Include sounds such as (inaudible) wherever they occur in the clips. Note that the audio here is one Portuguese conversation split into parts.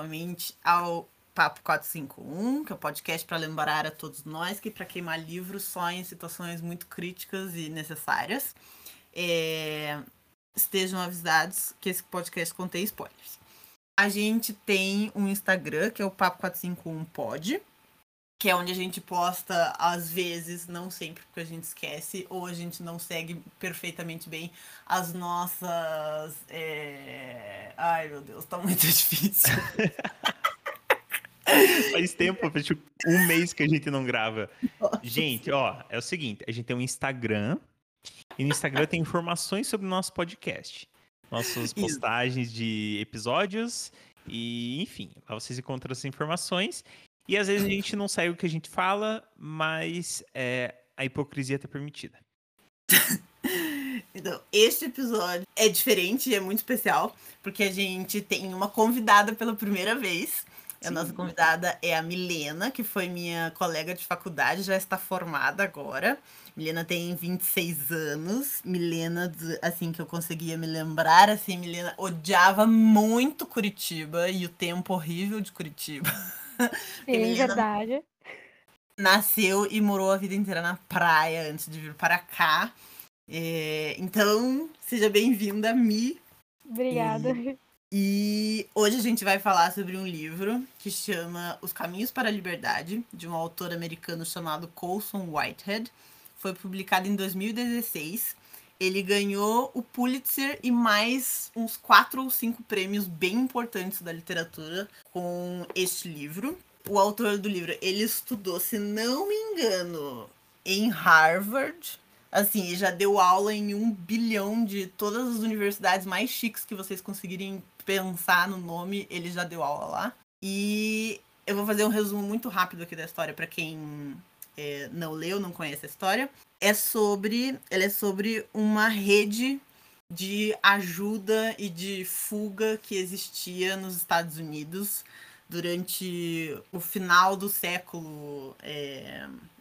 novamente ao Papo 451, que é o podcast para lembrar a todos nós que para queimar livros só em situações muito críticas e necessárias. É... Estejam avisados que esse podcast contém spoilers. A gente tem um Instagram, que é o Papo 451 Pod, que é onde a gente posta às vezes, não sempre porque a gente esquece, ou a gente não segue perfeitamente bem as nossas. É... Ai meu Deus, tá muito (laughs) difícil. Faz tempo, faz tipo um mês que a gente não grava. Nossa. Gente, ó, é o seguinte: a gente tem um Instagram, e no Instagram tem informações sobre o nosso podcast. Nossas postagens de episódios e, enfim, lá vocês encontram essas informações. E às vezes a gente não segue o que a gente fala, mas é, a hipocrisia está permitida. (laughs) então, este episódio é diferente e é muito especial, porque a gente tem uma convidada pela primeira vez. Sim. A nossa convidada é a Milena, que foi minha colega de faculdade, já está formada agora. Milena tem 26 anos. Milena, assim, que eu conseguia me lembrar, assim, Milena odiava muito Curitiba e o tempo horrível de Curitiba. (laughs) (laughs) Sim, verdade. Nasceu e morou a vida inteira na praia antes de vir para cá. É, então, seja bem-vinda, Mi. Obrigada. E, e, hoje a gente vai falar sobre um livro que chama Os Caminhos para a Liberdade, de um autor americano chamado Colson Whitehead. Foi publicado em 2016. Ele ganhou o Pulitzer e mais uns quatro ou cinco prêmios bem importantes da literatura com este livro. O autor do livro, ele estudou, se não me engano, em Harvard. Assim, já deu aula em um bilhão de todas as universidades mais chiques que vocês conseguirem pensar no nome, ele já deu aula lá. E eu vou fazer um resumo muito rápido aqui da história para quem é, não leu, não conhece a história é sobre. Ela é sobre uma rede de ajuda e de fuga que existia nos Estados Unidos durante o final do século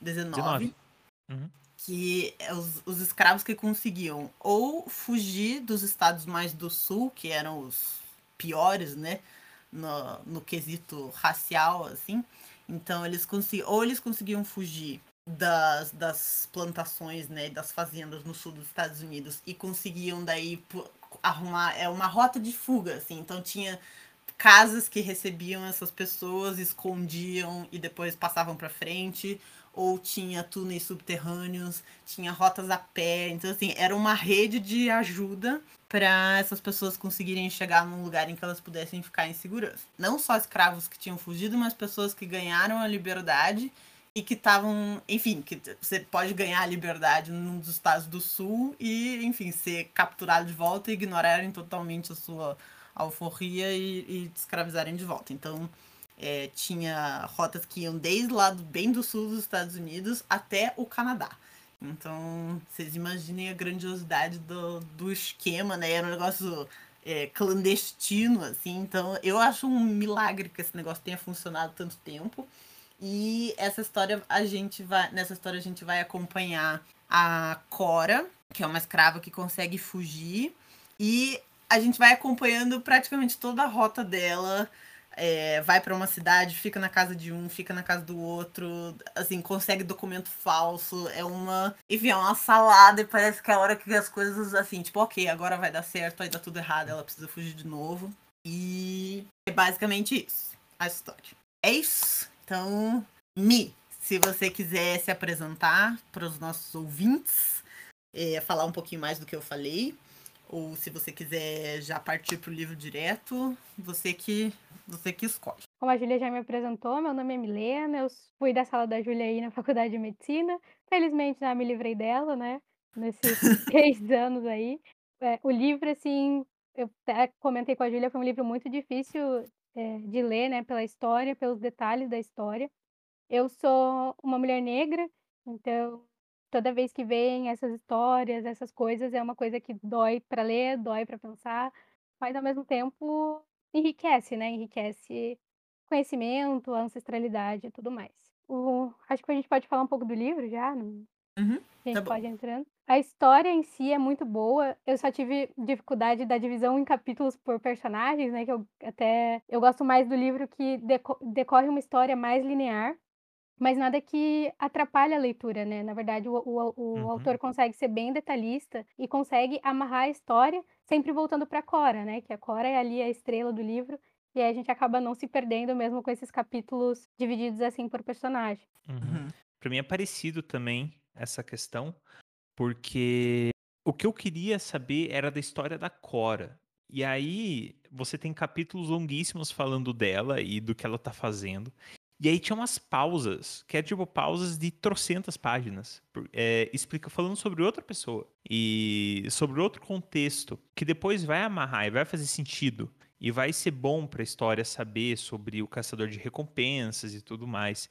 XIX. É, uhum. Que é os, os escravos que conseguiam ou fugir dos estados mais do sul, que eram os piores, né? No, no quesito racial, assim. Então eles conseguiam. Ou eles conseguiam fugir das, das plantações, né, das fazendas no sul dos Estados Unidos e conseguiam daí arrumar é uma rota de fuga, assim. Então tinha casas que recebiam essas pessoas, escondiam e depois passavam para frente, ou tinha túneis subterrâneos, tinha rotas a pé. Então assim, era uma rede de ajuda para essas pessoas conseguirem chegar num lugar em que elas pudessem ficar em segurança. Não só escravos que tinham fugido, mas pessoas que ganharam a liberdade e que estavam, enfim, que você pode ganhar a liberdade num dos estados do sul e, enfim, ser capturado de volta e ignorarem totalmente a sua alforria e, e te escravizarem de volta. Então, é, tinha rotas que iam desde lá bem do sul dos Estados Unidos até o Canadá. Então, vocês imaginem a grandiosidade do, do esquema, né? Era um negócio é, clandestino, assim. Então, eu acho um milagre que esse negócio tenha funcionado tanto tempo. E essa história a gente vai, nessa história a gente vai acompanhar a Cora, que é uma escrava que consegue fugir, e a gente vai acompanhando praticamente toda a rota dela. É, vai para uma cidade, fica na casa de um, fica na casa do outro, assim, consegue documento falso, é uma. Enfim, é uma salada e parece que é a hora que as coisas, assim, tipo, ok, agora vai dar certo, aí dá tudo errado, ela precisa fugir de novo. E é basicamente isso, a história. É isso. Então, Mi, se você quiser se apresentar para os nossos ouvintes, é, falar um pouquinho mais do que eu falei, ou se você quiser já partir para o livro direto, você que você que escolhe. Como a Júlia já me apresentou, meu nome é Milena, eu fui da sala da Júlia aí na faculdade de medicina. Felizmente já me livrei dela, né? Nesses (laughs) três anos aí. É, o livro, assim, eu até comentei com a Júlia, foi um livro muito difícil é, de ler, né, pela história, pelos detalhes da história. Eu sou uma mulher negra, então toda vez que vem essas histórias, essas coisas, é uma coisa que dói para ler, dói para pensar, mas ao mesmo tempo enriquece, né? Enriquece conhecimento, ancestralidade e tudo mais. O, acho que a gente pode falar um pouco do livro já. Não? Uhum, A gente tá bom. pode ir entrando. A história em si é muito boa. Eu só tive dificuldade da divisão em capítulos por personagens, né? Que eu até eu gosto mais do livro que deco- decorre uma história mais linear, mas nada que atrapalhe a leitura, né? Na verdade, o, o, o Uhum. autor consegue ser bem detalhista e consegue amarrar a história, sempre voltando para Cora, né? Que a Cora é ali a estrela do livro. E aí a gente acaba não se perdendo mesmo com esses capítulos divididos assim por personagem. Uhum. Uhum. Pra mim é parecido também essa questão, porque o que eu queria saber era da história da Cora. E aí você tem capítulos longuíssimos falando dela e do que ela tá fazendo. E aí tinha umas pausas, que é tipo pausas de trocentas páginas, é, explica falando sobre outra pessoa e sobre outro contexto, que depois vai amarrar e vai fazer sentido. E vai ser bom pra história saber sobre o caçador de recompensas e tudo mais.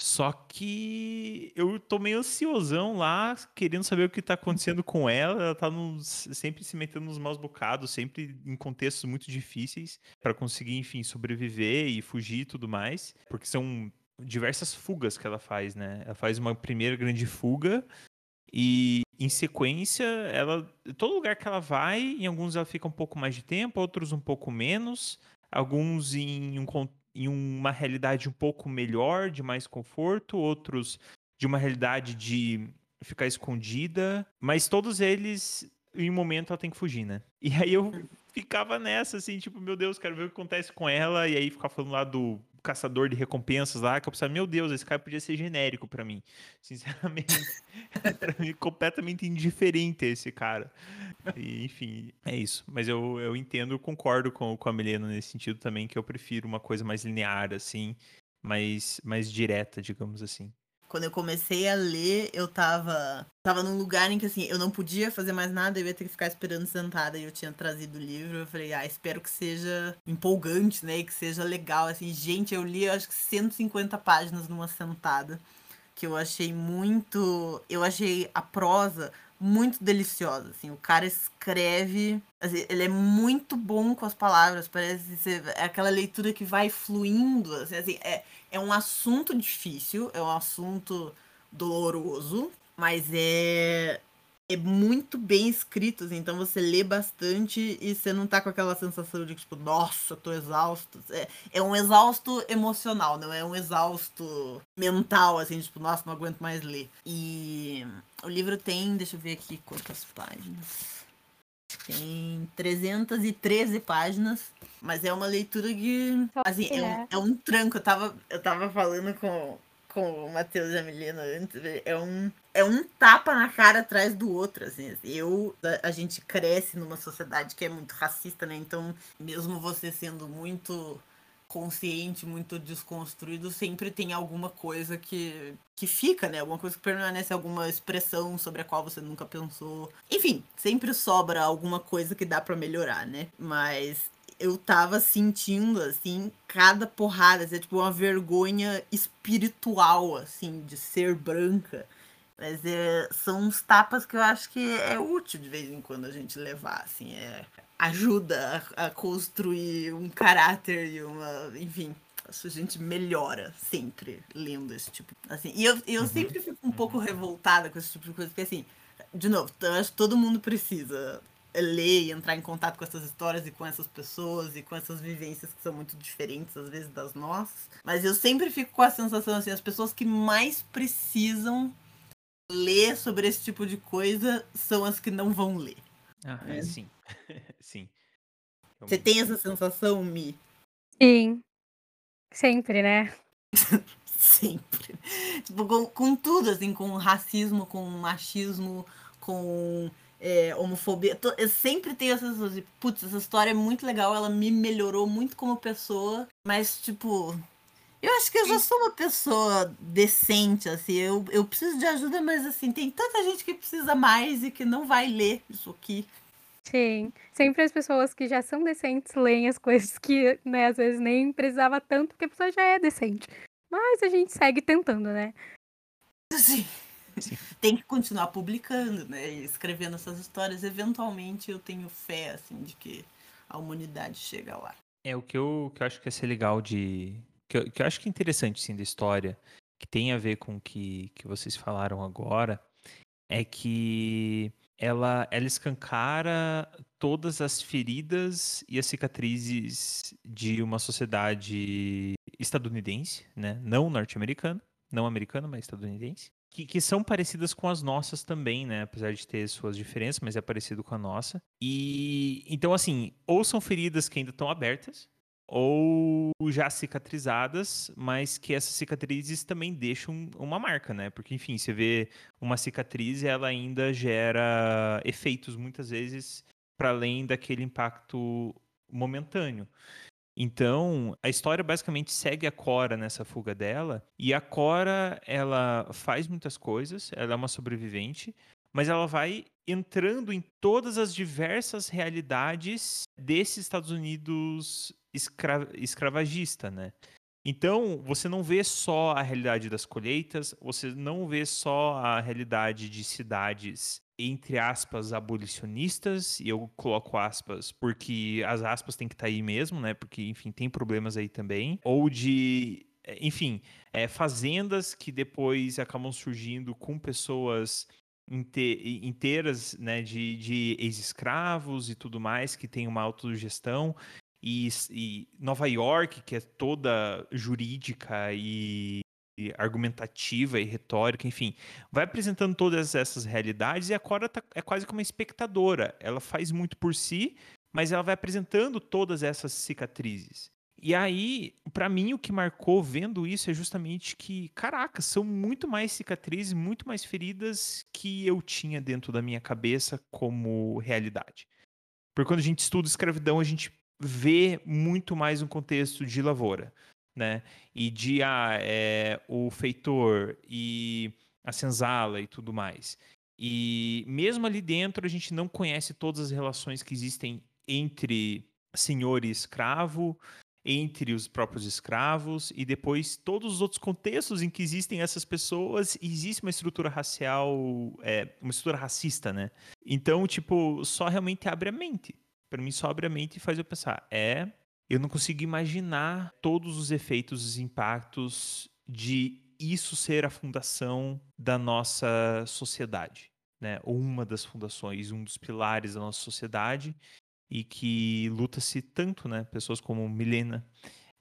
Só que eu tô meio ansiosão lá, querendo saber o que tá acontecendo com ela. Ela tá sempre se metendo nos maus bocados, sempre em contextos muito difíceis pra conseguir, enfim, sobreviver e fugir e tudo mais. Porque são diversas fugas que ela faz, né? Ela faz uma primeira grande fuga e em sequência, ela todo lugar que ela vai, em alguns ela fica um pouco mais de tempo, outros um pouco menos, alguns em, um em uma realidade um pouco melhor, de mais conforto, outros de uma realidade de ficar escondida, mas todos eles em um momento ela tem que fugir, né? (laughs) E aí eu ficava nessa assim, tipo, meu Deus, quero ver o que acontece com ela e aí ficar falando lá do caçador de recompensas lá, que eu pensava, meu Deus, esse cara podia ser genérico pra mim. (laughs) Sinceramente, (laughs) pra mim completamente indiferente esse cara. E, enfim, é isso. Mas eu, eu entendo, concordo com, com a Milena nesse sentido também, que eu prefiro uma coisa mais linear, assim, mais, mais direta, digamos assim. Quando eu comecei a ler, eu tava, tava num lugar em que assim, eu não podia fazer mais nada, eu ia ter que ficar esperando sentada e eu tinha trazido o livro. Eu falei, ah, espero que seja empolgante, né? E que seja legal. Assim, gente, eu li acho que 150 páginas numa sentada. Que eu achei muito. Eu achei a prosa muito deliciosa. Assim, o cara escreve. assim, ele é muito bom com as palavras. Parece ser é aquela leitura que vai fluindo. Assim, assim, é, é um assunto difícil, é um assunto doloroso, mas é é muito bem escrito, assim, então você lê bastante e você não tá com aquela sensação de tipo, nossa, tô exausto. É, é um exausto emocional, não é um exausto mental, assim, tipo, nossa, não aguento mais ler. E o livro tem, deixa eu ver aqui quantas páginas. Tem 313 páginas, mas é uma leitura que, assim, é um, é um tranco. Eu tava, eu tava falando com, com o Matheus e a Milena antes, é um, é um tapa na cara atrás do outro, assim. Eu, a, a gente cresce numa sociedade que é muito racista, né? Então, mesmo você sendo muito consciente, muito desconstruído, sempre tem alguma coisa que, que fica, né? Alguma coisa que permanece, alguma expressão sobre a qual você nunca pensou. Enfim, sempre sobra alguma coisa que dá para melhorar, né? Mas eu tava sentindo, assim, cada porrada, assim, é tipo uma vergonha espiritual, assim, de ser branca. Mas é, são uns tapas que eu acho que é útil de vez em quando a gente levar, assim, é, ajuda a, a construir um caráter e uma, enfim, acho que a gente melhora sempre lendo esse tipo, assim. E eu, eu Uhum. sempre fico um pouco revoltada com esse tipo de coisa, porque assim, de novo, eu acho que todo mundo precisa ler e entrar em contato com essas histórias e com essas pessoas e com essas vivências que são muito diferentes às vezes das nossas. Mas eu sempre fico com a sensação assim, as pessoas que mais precisam ler sobre esse tipo de coisa são as que não vão ler. Ah, É. é sim. (laughs) sim. Você tem essa sensação, Mi? Sim. Sempre, né? (laughs) Sempre. Tipo, com, com tudo, assim, com racismo, com machismo, com é, homofobia. Tô- Eu sempre tenho essa sensação de, putz, essa história é muito legal, ela me melhorou muito como pessoa, mas, tipo. Eu acho que eu já sou uma pessoa decente, assim. Eu, eu preciso de ajuda, mas, assim, tem tanta gente que precisa mais e que não vai ler isso aqui. Sim. Sempre as pessoas que já são decentes leem as coisas que, né, às vezes nem precisava tanto, porque a pessoa já é decente. Mas a gente segue tentando, né? Assim, Sim. tem que continuar publicando, né? E escrevendo essas histórias. Eventualmente eu tenho fé, assim, de que a humanidade chega lá. É o que eu, que eu acho que ia ser legal de. Que eu, que eu acho que é interessante, sim, da história. que tem a ver com o que, que vocês falaram agora, é que ela, ela escancara todas as feridas e as cicatrizes de uma sociedade estadunidense, né? Não norte-americana, não americana, mas estadunidense. Que, que, são parecidas com as nossas também, né? Apesar de ter suas diferenças, mas é parecido com a nossa. E então, assim, ou são feridas que ainda estão abertas, ou já cicatrizadas, mas que essas cicatrizes também deixam uma marca, né? Porque, enfim, você vê uma cicatriz, ela ainda gera efeitos muitas vezes para além daquele impacto momentâneo. Então, a história basicamente segue a Cora nessa fuga dela, e a Cora, ela faz muitas coisas, ela é uma sobrevivente, mas ela vai entrando em todas as diversas realidades desse Estados Unidos escra escravagista, né? Então, você não vê só a realidade das colheitas, você não vê só a realidade de cidades, entre aspas, abolicionistas, e eu coloco aspas porque as aspas têm que estar tá aí mesmo, né? Porque, enfim, tem problemas aí também. Ou de enfim, é, fazendas que depois acabam surgindo com pessoas inteiras né, de, de ex-escravos e tudo mais, que tem uma autogestão. E, e, Nova York, que é toda jurídica e, e, argumentativa e retórica, enfim, vai apresentando todas essas realidades e a Cora tá, é quase como uma espectadora. Ela faz muito por si, mas ela vai apresentando todas essas cicatrizes. E aí, para mim, o que marcou vendo isso é justamente que, caraca, são muito mais cicatrizes, muito mais feridas que eu tinha dentro da minha cabeça como realidade. Porque quando a gente estuda escravidão, a gente vê muito mais um contexto de lavoura, né? E de ah, é, o feitor e a senzala e tudo mais. E mesmo ali dentro, a gente não conhece todas as relações que existem entre senhor e escravo, entre os próprios escravos e depois todos os outros contextos em que existem essas pessoas e existe uma estrutura racial, é, uma estrutura racista, né? Então, tipo, só realmente abre a mente. Para mim, só abre a mente e faz eu pensar. É, eu não consigo imaginar todos os efeitos, os impactos de isso ser a fundação da nossa sociedade, né? Ou uma das fundações, um dos pilares da nossa sociedade e que luta-se tanto, né? Pessoas como Milena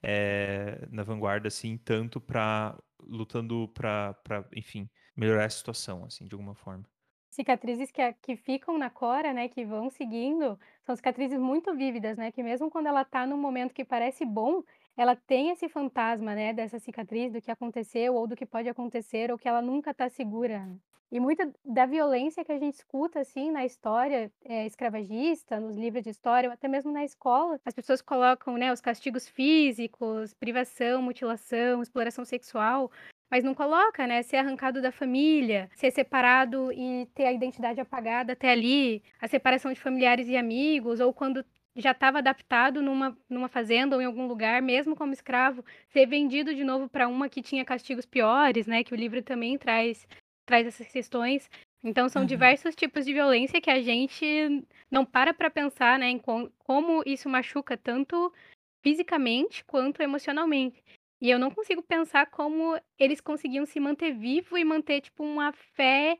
é, na vanguarda, assim, tanto para lutando para, enfim, melhorar a situação, assim, de alguma forma. Cicatrizes que, que ficam na Cora, né, que vão seguindo, são cicatrizes muito vívidas, né, que mesmo quando ela está num momento que parece bom, ela tem esse fantasma, né, dessa cicatriz, do que aconteceu ou do que pode acontecer, ou que ela nunca está segura. E muita da violência que a gente escuta, assim, na história é, escravagista, nos livros de história, até mesmo na escola, as pessoas colocam, né, os castigos físicos, privação, mutilação, exploração sexual, mas não coloca, né, ser arrancado da família, ser separado e ter a identidade apagada até ali, a separação de familiares e amigos, ou quando já estava adaptado numa, numa fazenda ou em algum lugar, mesmo como escravo, ser vendido de novo para uma que tinha castigos piores, né? Que o livro também traz traz essas questões. Então, são uhum. diversos tipos de violência que a gente não para para pensar, né, em com, como isso machuca tanto fisicamente quanto emocionalmente. E eu não consigo pensar como eles conseguiam se manter vivo e manter, tipo, uma fé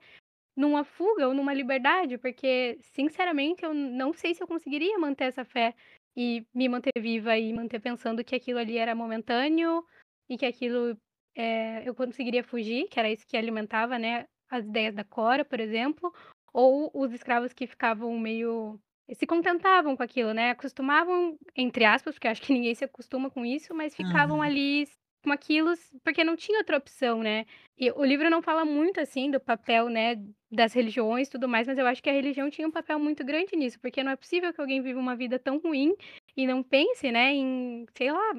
numa fuga ou numa liberdade, porque, sinceramente, eu não sei se eu conseguiria manter essa fé e me manter viva e manter pensando que aquilo ali era momentâneo e que aquilo é, eu conseguiria fugir, que era isso que alimentava, né, as ideias da Cora, por exemplo, ou os escravos que ficavam meio se contentavam com aquilo, né? Acostumavam, entre aspas, porque acho que ninguém se acostuma com isso, mas ficavam uhum. ali com aquilo porque não tinha outra opção, né? E o livro não fala muito assim do papel, né, das religiões tudo mais, mas eu acho que a religião tinha um papel muito grande nisso, porque não é possível que alguém viva uma vida tão ruim e não pense, né, em, sei lá,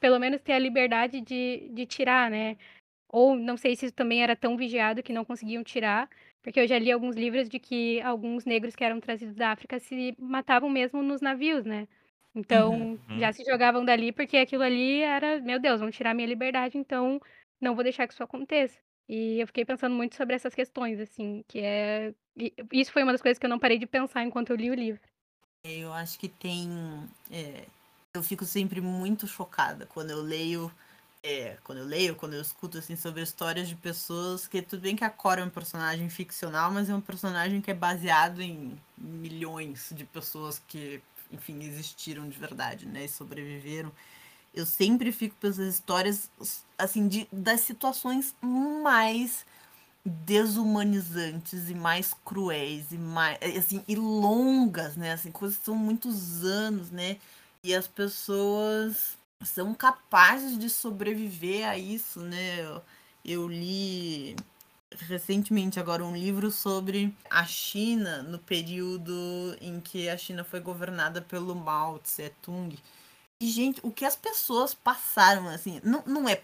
pelo menos ter a liberdade de, de tirar, né? Ou não sei se isso também era tão vigiado que não conseguiam tirar, porque eu já li alguns livros de que alguns negros que eram trazidos da África se matavam mesmo nos navios, né? Então, uhum. já se jogavam dali porque aquilo ali era, meu Deus, vão tirar minha liberdade, então não vou deixar que isso aconteça. E eu fiquei pensando muito sobre essas questões, assim, que é. Isso foi uma das coisas que eu não parei de pensar enquanto eu li o livro. Eu acho que tem. É, eu fico sempre muito chocada quando eu leio é, quando eu leio, quando eu escuto assim sobre histórias de pessoas que tudo bem que a Cora é um personagem ficcional, mas é um personagem que é baseado em milhões de pessoas que, enfim, existiram de verdade, né, e sobreviveram. Eu sempre fico pensando histórias assim de das situações mais desumanizantes e mais cruéis e mais assim e longas, né? Assim, coisas que são muitos anos, né? E as pessoas são capazes de sobreviver a isso, né? Eu, eu li recentemente agora um livro sobre a China no período em que a China foi governada pelo Mao Tse Tung. E, gente, o que as pessoas passaram, assim, não, não é.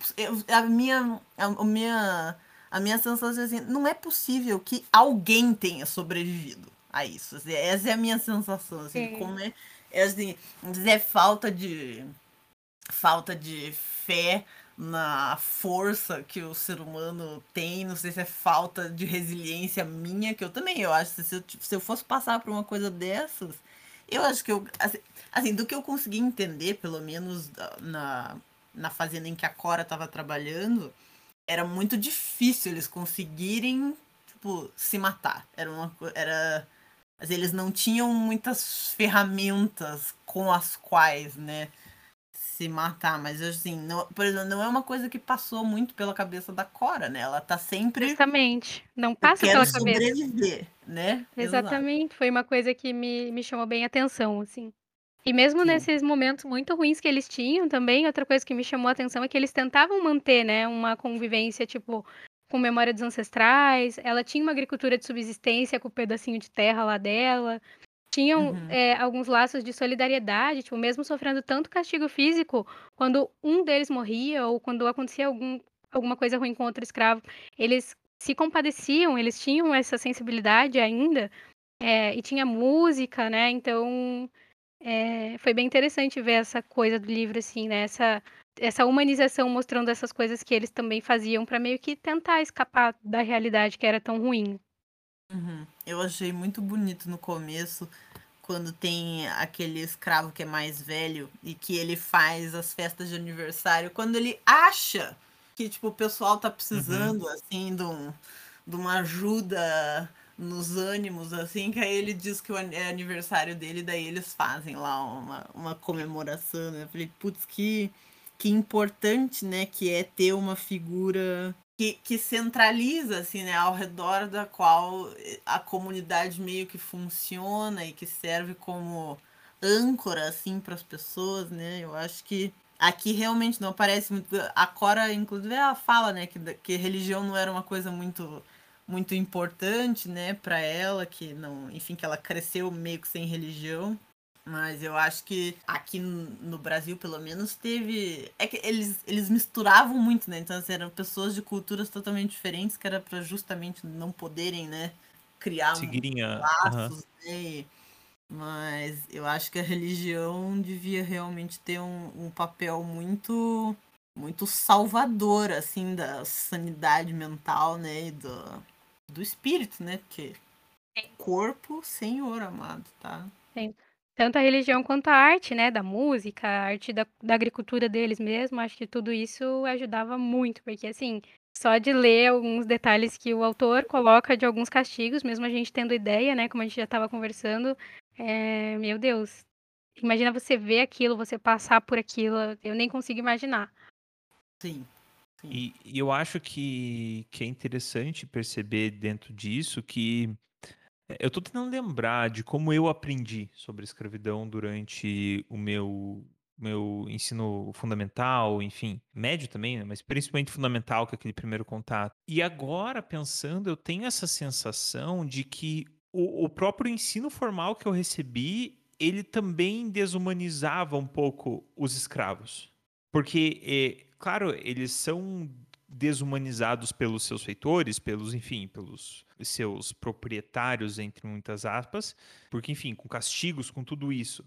A minha, a, minha, a minha sensação é assim, não é possível que alguém tenha sobrevivido a isso. Assim, essa é a minha sensação, assim, Sim. como é. É assim, é falta de falta de fé na força que o ser humano tem, não sei se é falta de resiliência minha, que eu também, eu acho, se eu, se eu fosse passar por uma coisa dessas, eu acho que eu, assim, assim do que eu consegui entender, pelo menos na, na fazenda em que a Cora estava trabalhando, era muito difícil eles conseguirem, tipo, se matar. Era uma era mas eles não tinham muitas ferramentas com as quais, né, se matar, mas assim, não, por exemplo, não é uma coisa que passou muito pela cabeça da Cora, né? Ela tá sempre. Exatamente. Não passa pela cabeça. sobreviver, né? Exatamente. Exato. Foi uma coisa que me, me chamou bem a atenção, assim. E mesmo Sim. nesses momentos muito ruins que eles tinham também, outra coisa que me chamou a atenção é que eles tentavam manter, né, uma convivência, tipo, com memória dos ancestrais. Ela tinha uma agricultura de subsistência com o um pedacinho de terra lá dela tinham uhum. é, alguns laços de solidariedade, tipo, mesmo sofrendo tanto castigo físico, quando um deles morria ou quando acontecia algum, alguma coisa ruim com outro escravo, eles se compadeciam, eles tinham essa sensibilidade ainda, é, e tinha música, né? Então é, foi bem interessante ver essa coisa do livro, assim, né? Essa, essa humanização mostrando essas coisas que eles também faziam para meio que tentar escapar da realidade que era tão ruim. Uhum. Eu achei muito bonito no começo, quando tem aquele escravo que é mais velho e que ele faz as festas de aniversário, quando ele acha que tipo, o pessoal tá precisando uhum. assim de, um, de uma ajuda nos ânimos, assim, que aí ele diz que é aniversário dele, daí eles fazem lá uma, uma comemoração, né? Eu falei, putz, que, que importante, né, que é ter uma figura que, que centraliza assim, né, ao redor da qual a comunidade meio que funciona e que serve como âncora assim para as pessoas, né? Eu acho que aqui realmente não aparece muito. A Cora, inclusive, ela fala, né, que, que religião não era uma coisa muito muito importante, né, para ela, que não, enfim, que ela cresceu meio que sem religião. Mas eu acho que aqui no Brasil, pelo menos, teve. É que eles, eles misturavam muito, né? Então, assim, eram pessoas de culturas totalmente diferentes, que era para justamente não poderem, né? Criar Seguirem um laços, né? Mas eu acho que a religião devia realmente ter um, um papel muito muito salvador, assim, da sanidade mental, né? E do, do espírito, né? Porque corpo, Senhor amado, tá? Sim. Tanto a religião quanto a arte, né, da música, a arte da da agricultura deles mesmo, acho que tudo isso ajudava muito, porque, assim, só de ler alguns detalhes que o autor coloca de alguns castigos, mesmo a gente tendo ideia, né, como a gente já estava conversando, eh, meu Deus, imagina você ver aquilo, você passar por aquilo, eu nem consigo imaginar. Sim, sim. E e eu acho que que é interessante perceber dentro disso que é, eu tô tentando lembrar de como eu aprendi sobre escravidão durante o meu meu ensino fundamental, enfim, médio também, né, mas principalmente fundamental, que é aquele primeiro contato. E agora, pensando, eu tenho essa sensação de que o, o próprio ensino formal que eu recebi, ele também desumanizava um pouco os escravos. Porque, é, claro, eles são desumanizados pelos seus feitores, pelos, enfim, pelos seus proprietários, entre muitas aspas, porque, enfim, com castigos, com tudo isso.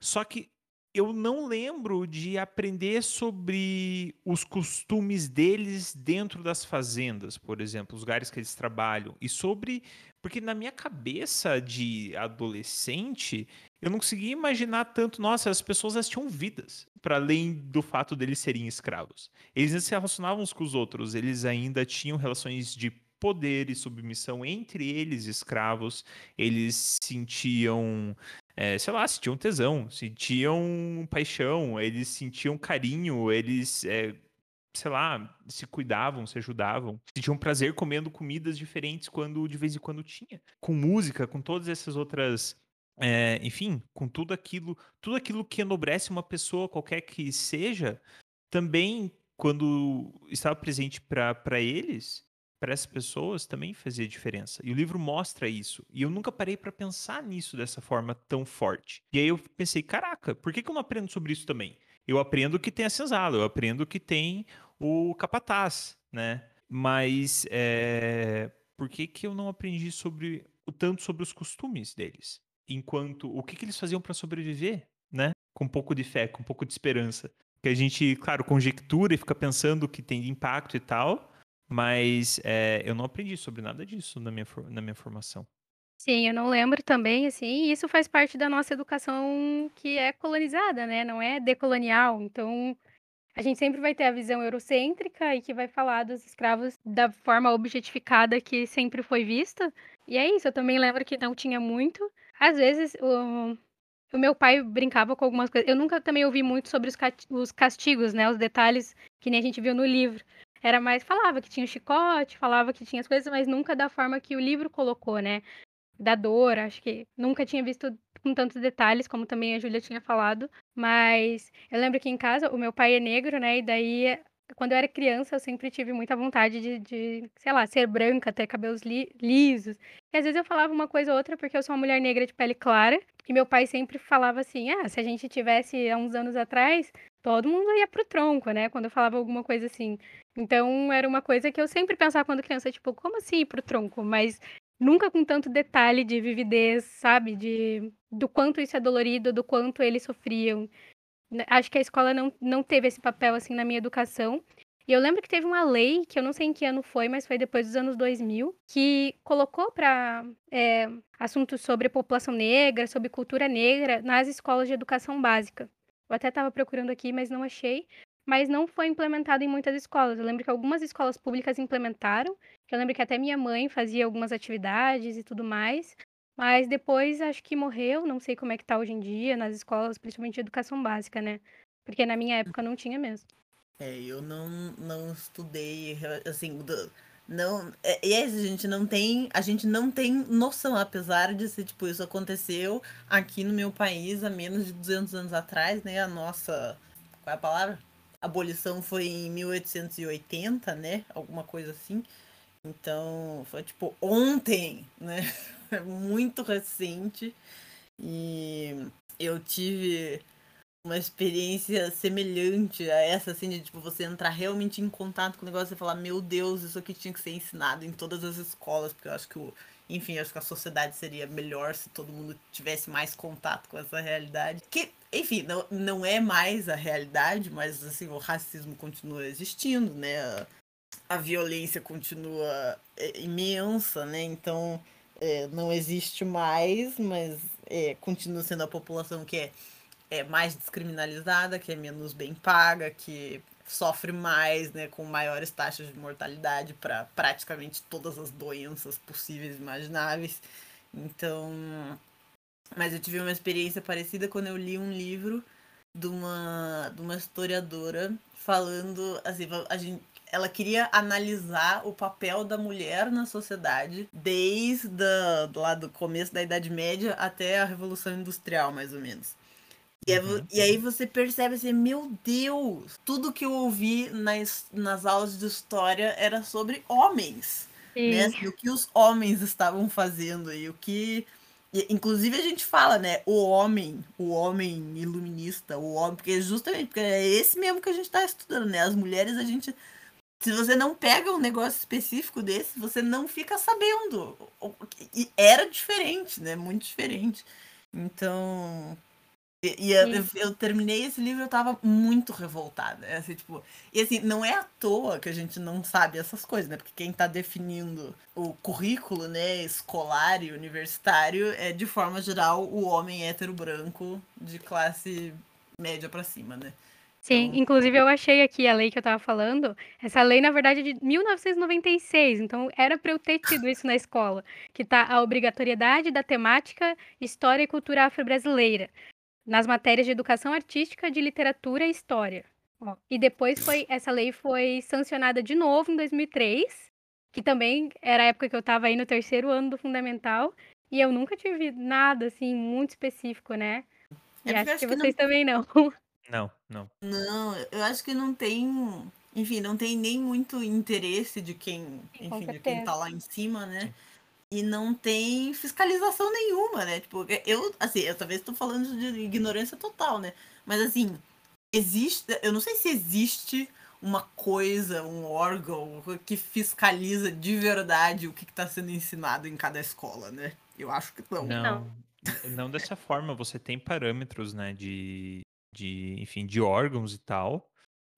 Só que eu não lembro de aprender sobre os costumes deles dentro das fazendas, por exemplo, os lugares que eles trabalham, e sobre. Porque na minha cabeça de adolescente, eu não conseguia imaginar tanto, nossa, as pessoas elas tinham vidas, para além do fato deles serem escravos. Eles se relacionavam uns com os outros, eles ainda tinham relações de poder e submissão entre eles, escravos. Eles sentiam, é, sei lá, sentiam tesão, sentiam paixão, eles sentiam carinho, eles. É, sei lá, se cuidavam, se ajudavam, sentiam prazer comendo comidas diferentes quando de vez em quando tinha, com música, com todas essas outras é, enfim, com tudo aquilo, tudo aquilo que enobrece uma pessoa, qualquer que seja, também quando estava presente para eles, para essas pessoas, também fazia diferença. E o livro mostra isso. E eu nunca parei para pensar nisso dessa forma tão forte. E aí eu pensei, caraca, por que, que eu não aprendo sobre isso também? Eu aprendo que tem a senzala, eu aprendo que tem o capataz, né? Mas é, por que, que eu não aprendi sobre o tanto sobre os costumes deles? enquanto o que, que eles faziam para sobreviver, né? Com um pouco de fé, com um pouco de esperança. Que a gente, claro, conjectura e fica pensando que tem impacto e tal, mas é, eu não aprendi sobre nada disso na minha, na minha formação. Sim, eu não lembro também, assim, isso faz parte da nossa educação que é colonizada, né? Não é decolonial. Então, a gente sempre vai ter a visão eurocêntrica e que vai falar dos escravos da forma objetificada que sempre foi vista. E é isso, eu também lembro que não tinha muito. Às vezes, o, o meu pai brincava com algumas coisas. Eu nunca também ouvi muito sobre os, os castigos, né? Os detalhes que nem a gente viu no livro. Era mais, falava que tinha o chicote, falava que tinha as coisas, mas nunca da forma que o livro colocou, né? Da dor, acho que nunca tinha visto com tantos detalhes, como também a Júlia tinha falado. Mas eu lembro que em casa, o meu pai é negro, né? E daí quando eu era criança, eu sempre tive muita vontade de, de sei lá, ser branca, ter cabelos li lisos. E às vezes eu falava uma coisa ou outra porque eu sou uma mulher negra de pele clara. E meu pai sempre falava assim: ah, se a gente tivesse há uns anos atrás, todo mundo ia pro tronco, né? Quando eu falava alguma coisa assim. Então era uma coisa que eu sempre pensava quando criança, tipo, como assim ir pro tronco? Mas nunca com tanto detalhe de vividez, sabe? De do quanto isso é dolorido, do quanto eles sofriam. Né, acho que a escola não, não teve esse papel assim na minha educação. E eu lembro que teve uma lei, que eu não sei em que ano foi, mas foi depois dos anos 2000, que colocou para é, assuntos sobre população negra, sobre cultura negra, nas escolas de educação básica. Eu até estava procurando aqui, mas não achei. Mas não foi implementado em muitas escolas. Eu lembro que algumas escolas públicas implementaram. Eu lembro que até minha mãe fazia algumas atividades e tudo mais. Mas depois acho que morreu, não sei como é que tá hoje em dia nas escolas, principalmente de educação básica, né? Porque na minha época não tinha mesmo. É, eu não, não estudei, assim, não, é, e é isso, a gente não tem, a gente não tem noção, apesar de ser, tipo, isso aconteceu aqui no meu país há menos de 200 anos atrás, né, a nossa, qual é a palavra? abolição foi em 1880, né, alguma coisa assim, então, foi, tipo, ontem, né, (laughs) é muito recente e eu tive uma experiência semelhante a essa, assim, de tipo, você entrar realmente em contato com o negócio e falar, meu Deus, isso aqui tinha que ser ensinado em todas as escolas, porque eu acho que o. Enfim, acho que a sociedade seria melhor se todo mundo tivesse mais contato com essa realidade. Que, enfim, não, não é mais a realidade, mas assim, o racismo continua existindo, né? A, violência continua é, imensa, né? Então é, não existe mais, mas é, continua sendo a população que é, é mais descriminalizada, que é menos bem paga, que sofre mais, né, com maiores taxas de mortalidade para praticamente todas as doenças possíveis e imagináveis. Então, mas eu tive uma experiência parecida quando eu li um livro de uma, de uma historiadora falando assim, a gente, ela queria analisar o papel da mulher na sociedade desde a, lá do começo da Idade Média até a Revolução Industrial, mais ou menos. E, uhum. e, aí você percebe assim, meu Deus, tudo que eu ouvi nas, nas aulas de história era sobre homens. Né? Assim, o que os homens estavam fazendo e o que. Inclusive a gente fala, né? O homem, o homem iluminista, o homem, porque justamente porque é esse mesmo que a gente está estudando, né? As mulheres a gente se você não pega um negócio específico desse, você não fica sabendo. E era diferente, né? Muito diferente. Então, E, e eu, eu, eu, terminei esse livro eu tava muito revoltada. É assim, tipo, e assim, não é à toa que a gente não sabe essas coisas, né? Porque quem tá definindo o currículo, né, escolar e universitário é, de forma geral, o homem hétero branco de classe média para cima, né? Sim, então... inclusive eu achei aqui a lei que eu tava falando. Essa lei, na verdade, é de 1996, então era para eu ter tido isso na escola, que tá a obrigatoriedade da temática História e Cultura Afro-Brasileira nas matérias de educação artística, de literatura e história. Ó, e depois foi essa lei foi sancionada de novo em 2003, que também era a época que eu estava aí no terceiro ano do fundamental, e eu nunca tive nada assim muito específico, né? É e acho que, que vocês não... também não. (laughs) Não, não. Não, eu acho que não tem, enfim, não tem nem muito interesse de quem, enfim, de quem tá lá em cima, né? Sim e não tem fiscalização nenhuma, né? Tipo, eu, assim, eu talvez estou falando de ignorância total, né? Mas assim, existe, eu não sei se existe uma coisa, um órgão que fiscaliza de verdade o que está sendo ensinado em cada escola, né? Eu acho que não. Não, (laughs) não dessa forma. Você tem parâmetros, né, de, de, enfim, de órgãos e tal,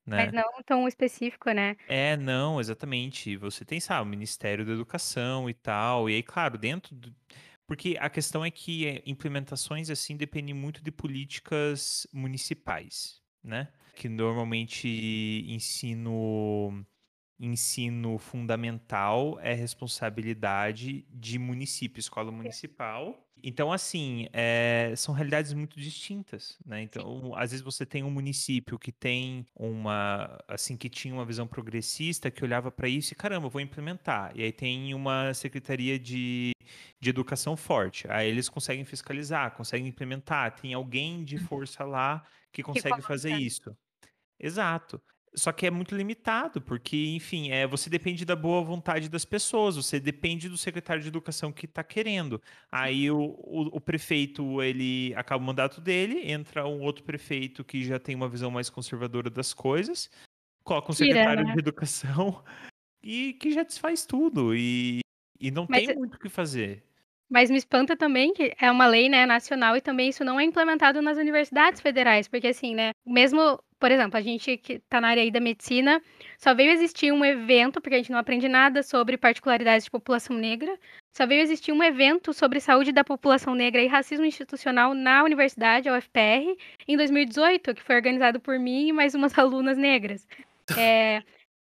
né? Mas não tão específico, né? É, não, exatamente. Você tem, sabe, o Ministério da Educação e tal. E aí, claro, dentro do... Porque a questão é que é, implementações assim dependem muito de políticas municipais, né? Que normalmente ensino ensino fundamental é responsabilidade de município, escola municipal. Então, assim, é, são realidades muito distintas, né? Então, às vezes você tem um município que tem uma, assim, que tinha uma visão progressista, que olhava para isso e, caramba, vou implementar. E aí tem uma secretaria de, de educação forte. Aí eles conseguem fiscalizar, conseguem implementar. Tem alguém de uhum. força lá que consegue fazer isso. Exato. Só que é muito limitado, porque, enfim, é, você depende da boa vontade das pessoas, você depende do secretário de educação que está querendo. Aí o, o, o, prefeito, ele acaba o mandato dele, entra um outro prefeito que já tem uma visão mais conservadora das coisas, coloca um secretário Tira, né? de educação (laughs) e que já desfaz tudo. E, e não Mas tem muito o que fazer. Mas me espanta também que é uma lei, né, nacional e também isso não é implementado nas universidades federais, porque assim, né, mesmo, por exemplo, a gente que está na área aí da medicina, só veio existir um evento, porque a gente não aprende nada sobre particularidades de população negra, só veio existir um evento sobre saúde da população negra e racismo institucional na universidade, a UFPR, em 2018, que foi organizado por mim e mais umas (laughs) alunas negras. É,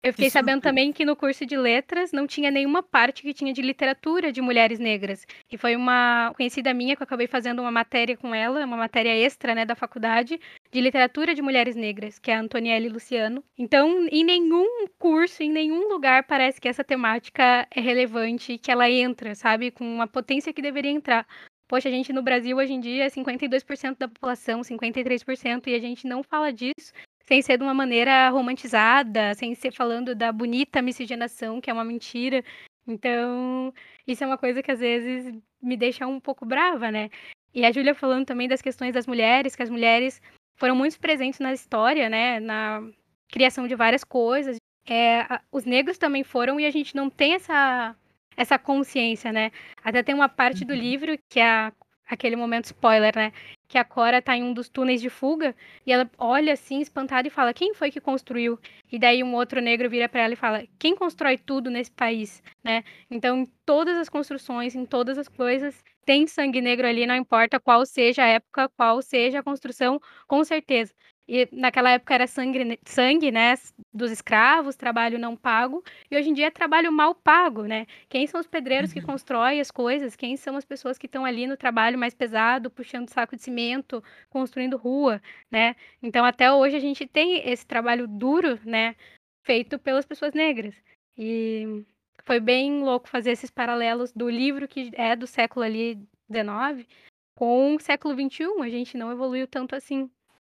eu fiquei Isso sabendo também que no curso de letras não tinha nenhuma parte que tinha de literatura de mulheres negras. E foi uma conhecida minha que eu acabei fazendo uma matéria com ela, uma matéria extra, né, da faculdade, de literatura de mulheres negras, que é a Antonielle Luciano. Então, em nenhum curso, em nenhum lugar parece que essa temática é relevante, que ela entra, sabe, com uma potência que deveria entrar. Poxa, a gente no Brasil hoje em dia é 52% da população, 53%, e a gente não fala disso sem ser de uma maneira romantizada, sem ser falando da bonita miscigenação, que é uma mentira. Então, isso é uma coisa que às vezes me deixa um pouco brava, né? E a Júlia falando também das questões das mulheres, que as mulheres foram muito presentes na história, né? Na criação de várias coisas. É, os negros também foram e a gente não tem essa, essa consciência, né? Até tem uma parte do uhum. livro que é aquele momento spoiler, né? Que a Cora tá em um dos túneis de fuga e ela olha assim, espantada, e fala: Quem foi que construiu? E daí um outro negro vira para ela e fala: Quem constrói tudo nesse país, né? Então, em todas as construções, em todas as coisas, tem sangue negro ali, não importa qual seja a época, qual seja a construção, com certeza. E naquela época era sangue, sangue, né, dos escravos, trabalho não pago, e hoje em dia é trabalho mal pago, né? Quem são os pedreiros que uhum. constroem as coisas? Quem são as pessoas que estão ali no trabalho mais pesado, puxando saco de cimento, construindo rua, né? Então até hoje a gente tem esse trabalho duro, né, feito pelas pessoas negras. E foi bem louco fazer esses paralelos do livro que é do século ali 19 com o século 21. A gente não evoluiu tanto assim.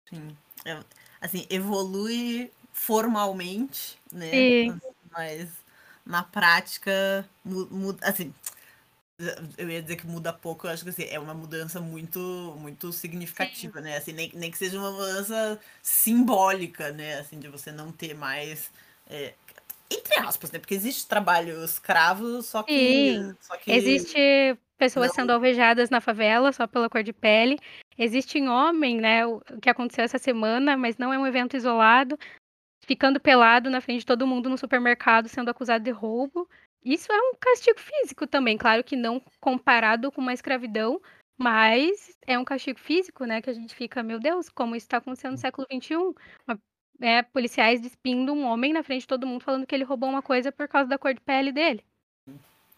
Sim. É, assim, evolui formalmente, né? Sim. Mas na prática, muda, assim, eu ia dizer que muda pouco, eu acho que assim, é uma mudança muito muito significativa, Sim. né? Assim, nem, nem que seja uma mudança simbólica, né? Assim, de você não ter mais. É, entre aspas, né? Porque existe trabalho escravo, só que. Só que... Existe pessoas não. sendo alvejadas na favela só pela cor de pele. Existe em homem, né, o que aconteceu essa semana, mas não é um evento isolado, ficando pelado na frente de todo mundo no supermercado sendo acusado de roubo. Isso é um castigo físico também, claro que não comparado com uma escravidão, mas é um castigo físico, né, que a gente fica, meu Deus, como isso está acontecendo no século XXI? Uma, é, policiais despindo um homem na frente de todo mundo falando que ele roubou uma coisa por causa da cor de pele dele.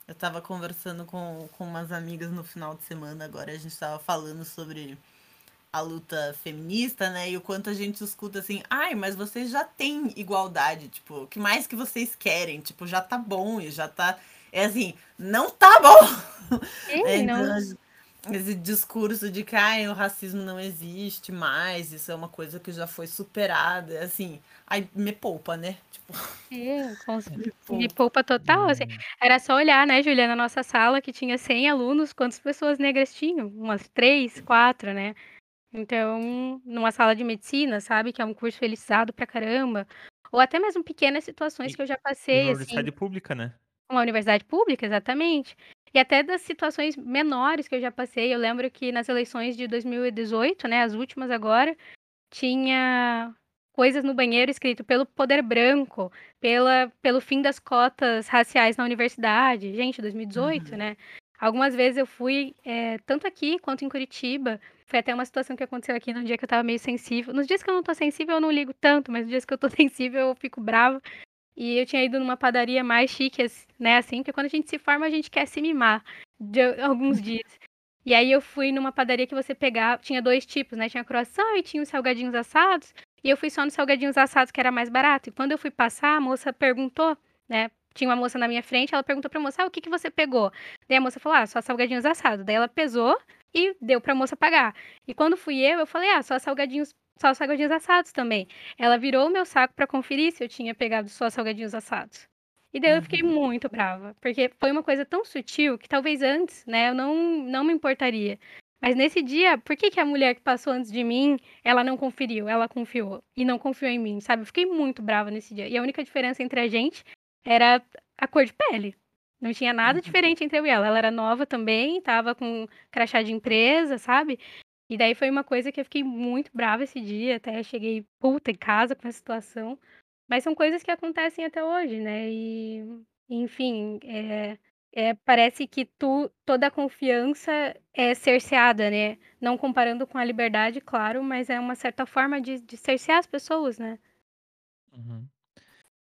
Eu tava conversando com, com umas amigas no final de semana agora, a gente tava falando sobre a luta feminista, né? E o quanto a gente escuta assim, ai, mas vocês já têm igualdade, tipo, o que mais que vocês querem? Tipo, já tá bom e já tá. É assim, não tá bom! É, então, não esse discurso de que ah, o racismo não existe mais, isso é uma coisa que já foi superada, assim, aí me poupa, né? Tipo, é, com... (laughs) me poupa total, assim. Hum. Era só olhar, né, Julia, na nossa sala que tinha 100 alunos, quantas pessoas negras tinham? Umas três, quatro, né? Então, numa sala de medicina, sabe, que é um curso felicitado pra caramba, ou até mesmo pequenas situações e, que eu já passei, uma universidade assim, pública, né? Uma universidade pública, exatamente. E até das situações menores que eu já passei, eu lembro que nas eleições de 2018, né, as últimas agora, tinha coisas no banheiro escrito pelo poder branco, pela, pelo fim das cotas raciais na universidade. Gente, 2018, uhum. né? Algumas vezes eu fui, é, tanto aqui quanto em Curitiba. Foi até uma situação que aconteceu aqui no dia que eu tava meio sensível. Nos dias que eu não tô sensível, eu não ligo tanto, mas nos dias que eu tô (laughs) sensível, eu fico brava. E eu tinha ido numa padaria mais chique, né, assim, porque quando a gente se forma, a gente quer se mimar de (laughs) alguns dias. E aí eu fui numa padaria que você pegava, tinha dois tipos, né? Tinha croissant e tinha os salgadinhos assados. E eu fui só nos salgadinhos assados, que era mais barato. E quando eu fui passar, a moça perguntou, né? Tinha uma moça na minha frente, ela perguntou pra moça, ah, o que, que você pegou? Daí a moça falou, ah, só salgadinhos assados. Daí ela pesou e deu pra moça pagar. E quando fui eu, eu falei, ah, só salgadinhos só os salgadinhos assados também. Ela virou o meu saco para conferir se eu tinha pegado só salgadinhos assados. E daí eu fiquei uhum. muito brava, porque foi uma coisa tão sutil que talvez antes, né, eu não, não me importaria. Mas nesse dia, por que, que a mulher que passou antes de mim, ela não conferiu, ela confiou e não confiou em mim, sabe? Eu fiquei muito brava nesse dia. E a única diferença entre a gente era a cor de pele. Não tinha nada uhum. diferente entre eu e ela. Ela era nova também, tava com crachá de empresa, sabe? E daí foi uma coisa que eu fiquei muito brava esse dia, até cheguei puta em casa com a situação. Mas são coisas que acontecem até hoje, né? E, enfim, é, é, parece que tu, toda a confiança é cerceada, né? Não comparando com a liberdade, claro, mas é uma certa forma de, de cercear as pessoas, né? Uhum.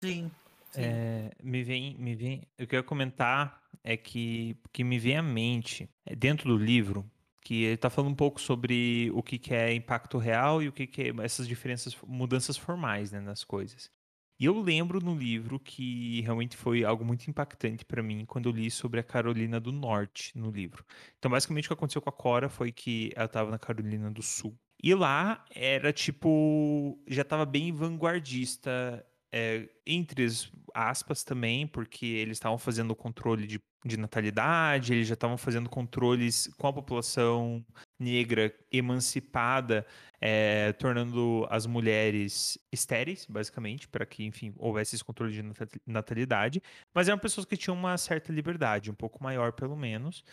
Sim. sim. É, me vem, me vem. Eu quero comentar é que que me vem à mente é dentro do livro que ele está falando um pouco sobre o que, que é impacto real e o que, que é essas diferenças, mudanças formais né, nas coisas. E eu lembro no livro que realmente foi algo muito impactante para mim quando eu li sobre a Carolina do Norte no livro. Então, basicamente, o que aconteceu com a Cora foi que ela estava na Carolina do Sul. E lá era tipo. Já estava bem vanguardista é, entre aspas também, porque eles estavam fazendo o controle de, de natalidade, eles já estavam fazendo controles com a população negra emancipada, é, tornando as mulheres estéreis, basicamente, para que, enfim, houvesse esse controle de natalidade. Mas eram pessoas que tinham uma certa liberdade, um pouco maior, pelo menos.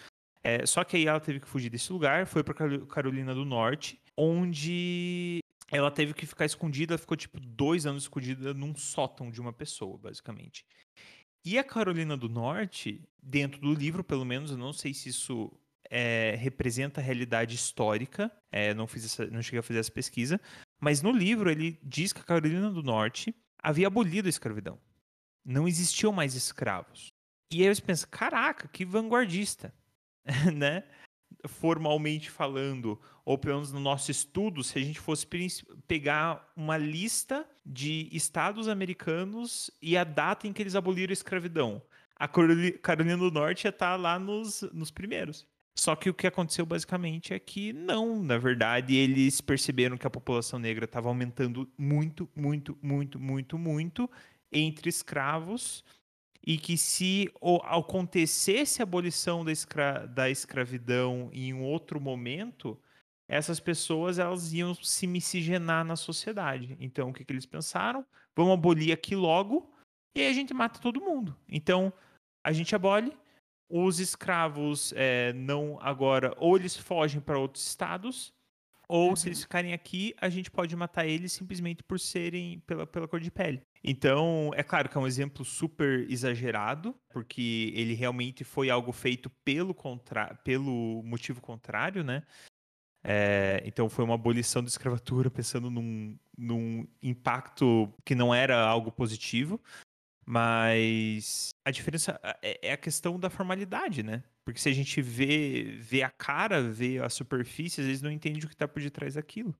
É, só que aí ela teve que fugir desse lugar, foi para Carolina do Norte, onde ela teve que ficar escondida, ficou tipo dois anos escondida num sótão de uma pessoa, basicamente. E a Carolina do Norte, dentro do livro, pelo menos, eu não sei se isso é, representa a realidade histórica, é, não, fiz essa, não cheguei a fazer essa pesquisa, mas no livro ele diz que a Carolina do Norte havia abolido a escravidão. Não existiam mais escravos. E aí você pensa, caraca, que vanguardista, (laughs) né? formalmente falando, ou pelo menos no nosso estudo, se a gente fosse pegar uma lista de estados americanos e a data em que eles aboliram a escravidão, a Carolina do Norte ia estar tá lá nos, nos primeiros. Só que o que aconteceu basicamente é que não, na verdade, eles perceberam que a população negra estava aumentando muito, muito, muito, muito, muito entre escravos e que se acontecesse a abolição da, escra da escravidão em um outro momento, essas pessoas elas iam se miscigenar na sociedade. Então, o que, que eles pensaram? Vamos abolir aqui logo e aí a gente mata todo mundo. Então, a gente abole, os escravos é, não agora, ou eles fogem para outros estados, ou uhum. se eles ficarem aqui, a gente pode matar eles simplesmente por serem pela, pela cor de pele. Então, é claro que é um exemplo super exagerado, porque ele realmente foi algo feito pelo, contra... pelo motivo contrário, né? É, então foi uma abolição da escravatura (laughs) pensando num, num impacto que não era algo positivo, mas a diferença é, é a questão da formalidade, né? Porque se a gente vê, vê a cara, vê a superfície, às vezes não entende o que está por detrás daquilo.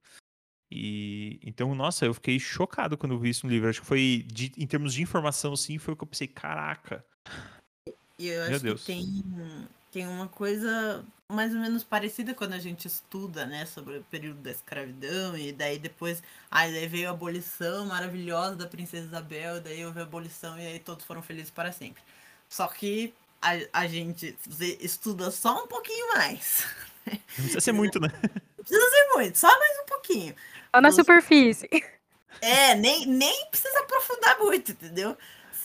E então, nossa, eu fiquei chocado quando eu vi isso no livro. Acho que foi, de, em termos de informação, sim, foi o que eu pensei, caraca. Eu acho que tem, tem uma coisa mais ou menos parecida quando a gente estuda, né, sobre o período da escravidão, e daí depois, aí daí veio a abolição maravilhosa da princesa Isabel, daí houve a abolição e aí todos foram felizes para sempre. Só que a, a gente estuda só um pouquinho mais. Não precisa ser muito, né? Não precisa ser muito, só mais um pouquinho. Só na superfície. É, nem, nem precisa aprofundar muito, entendeu?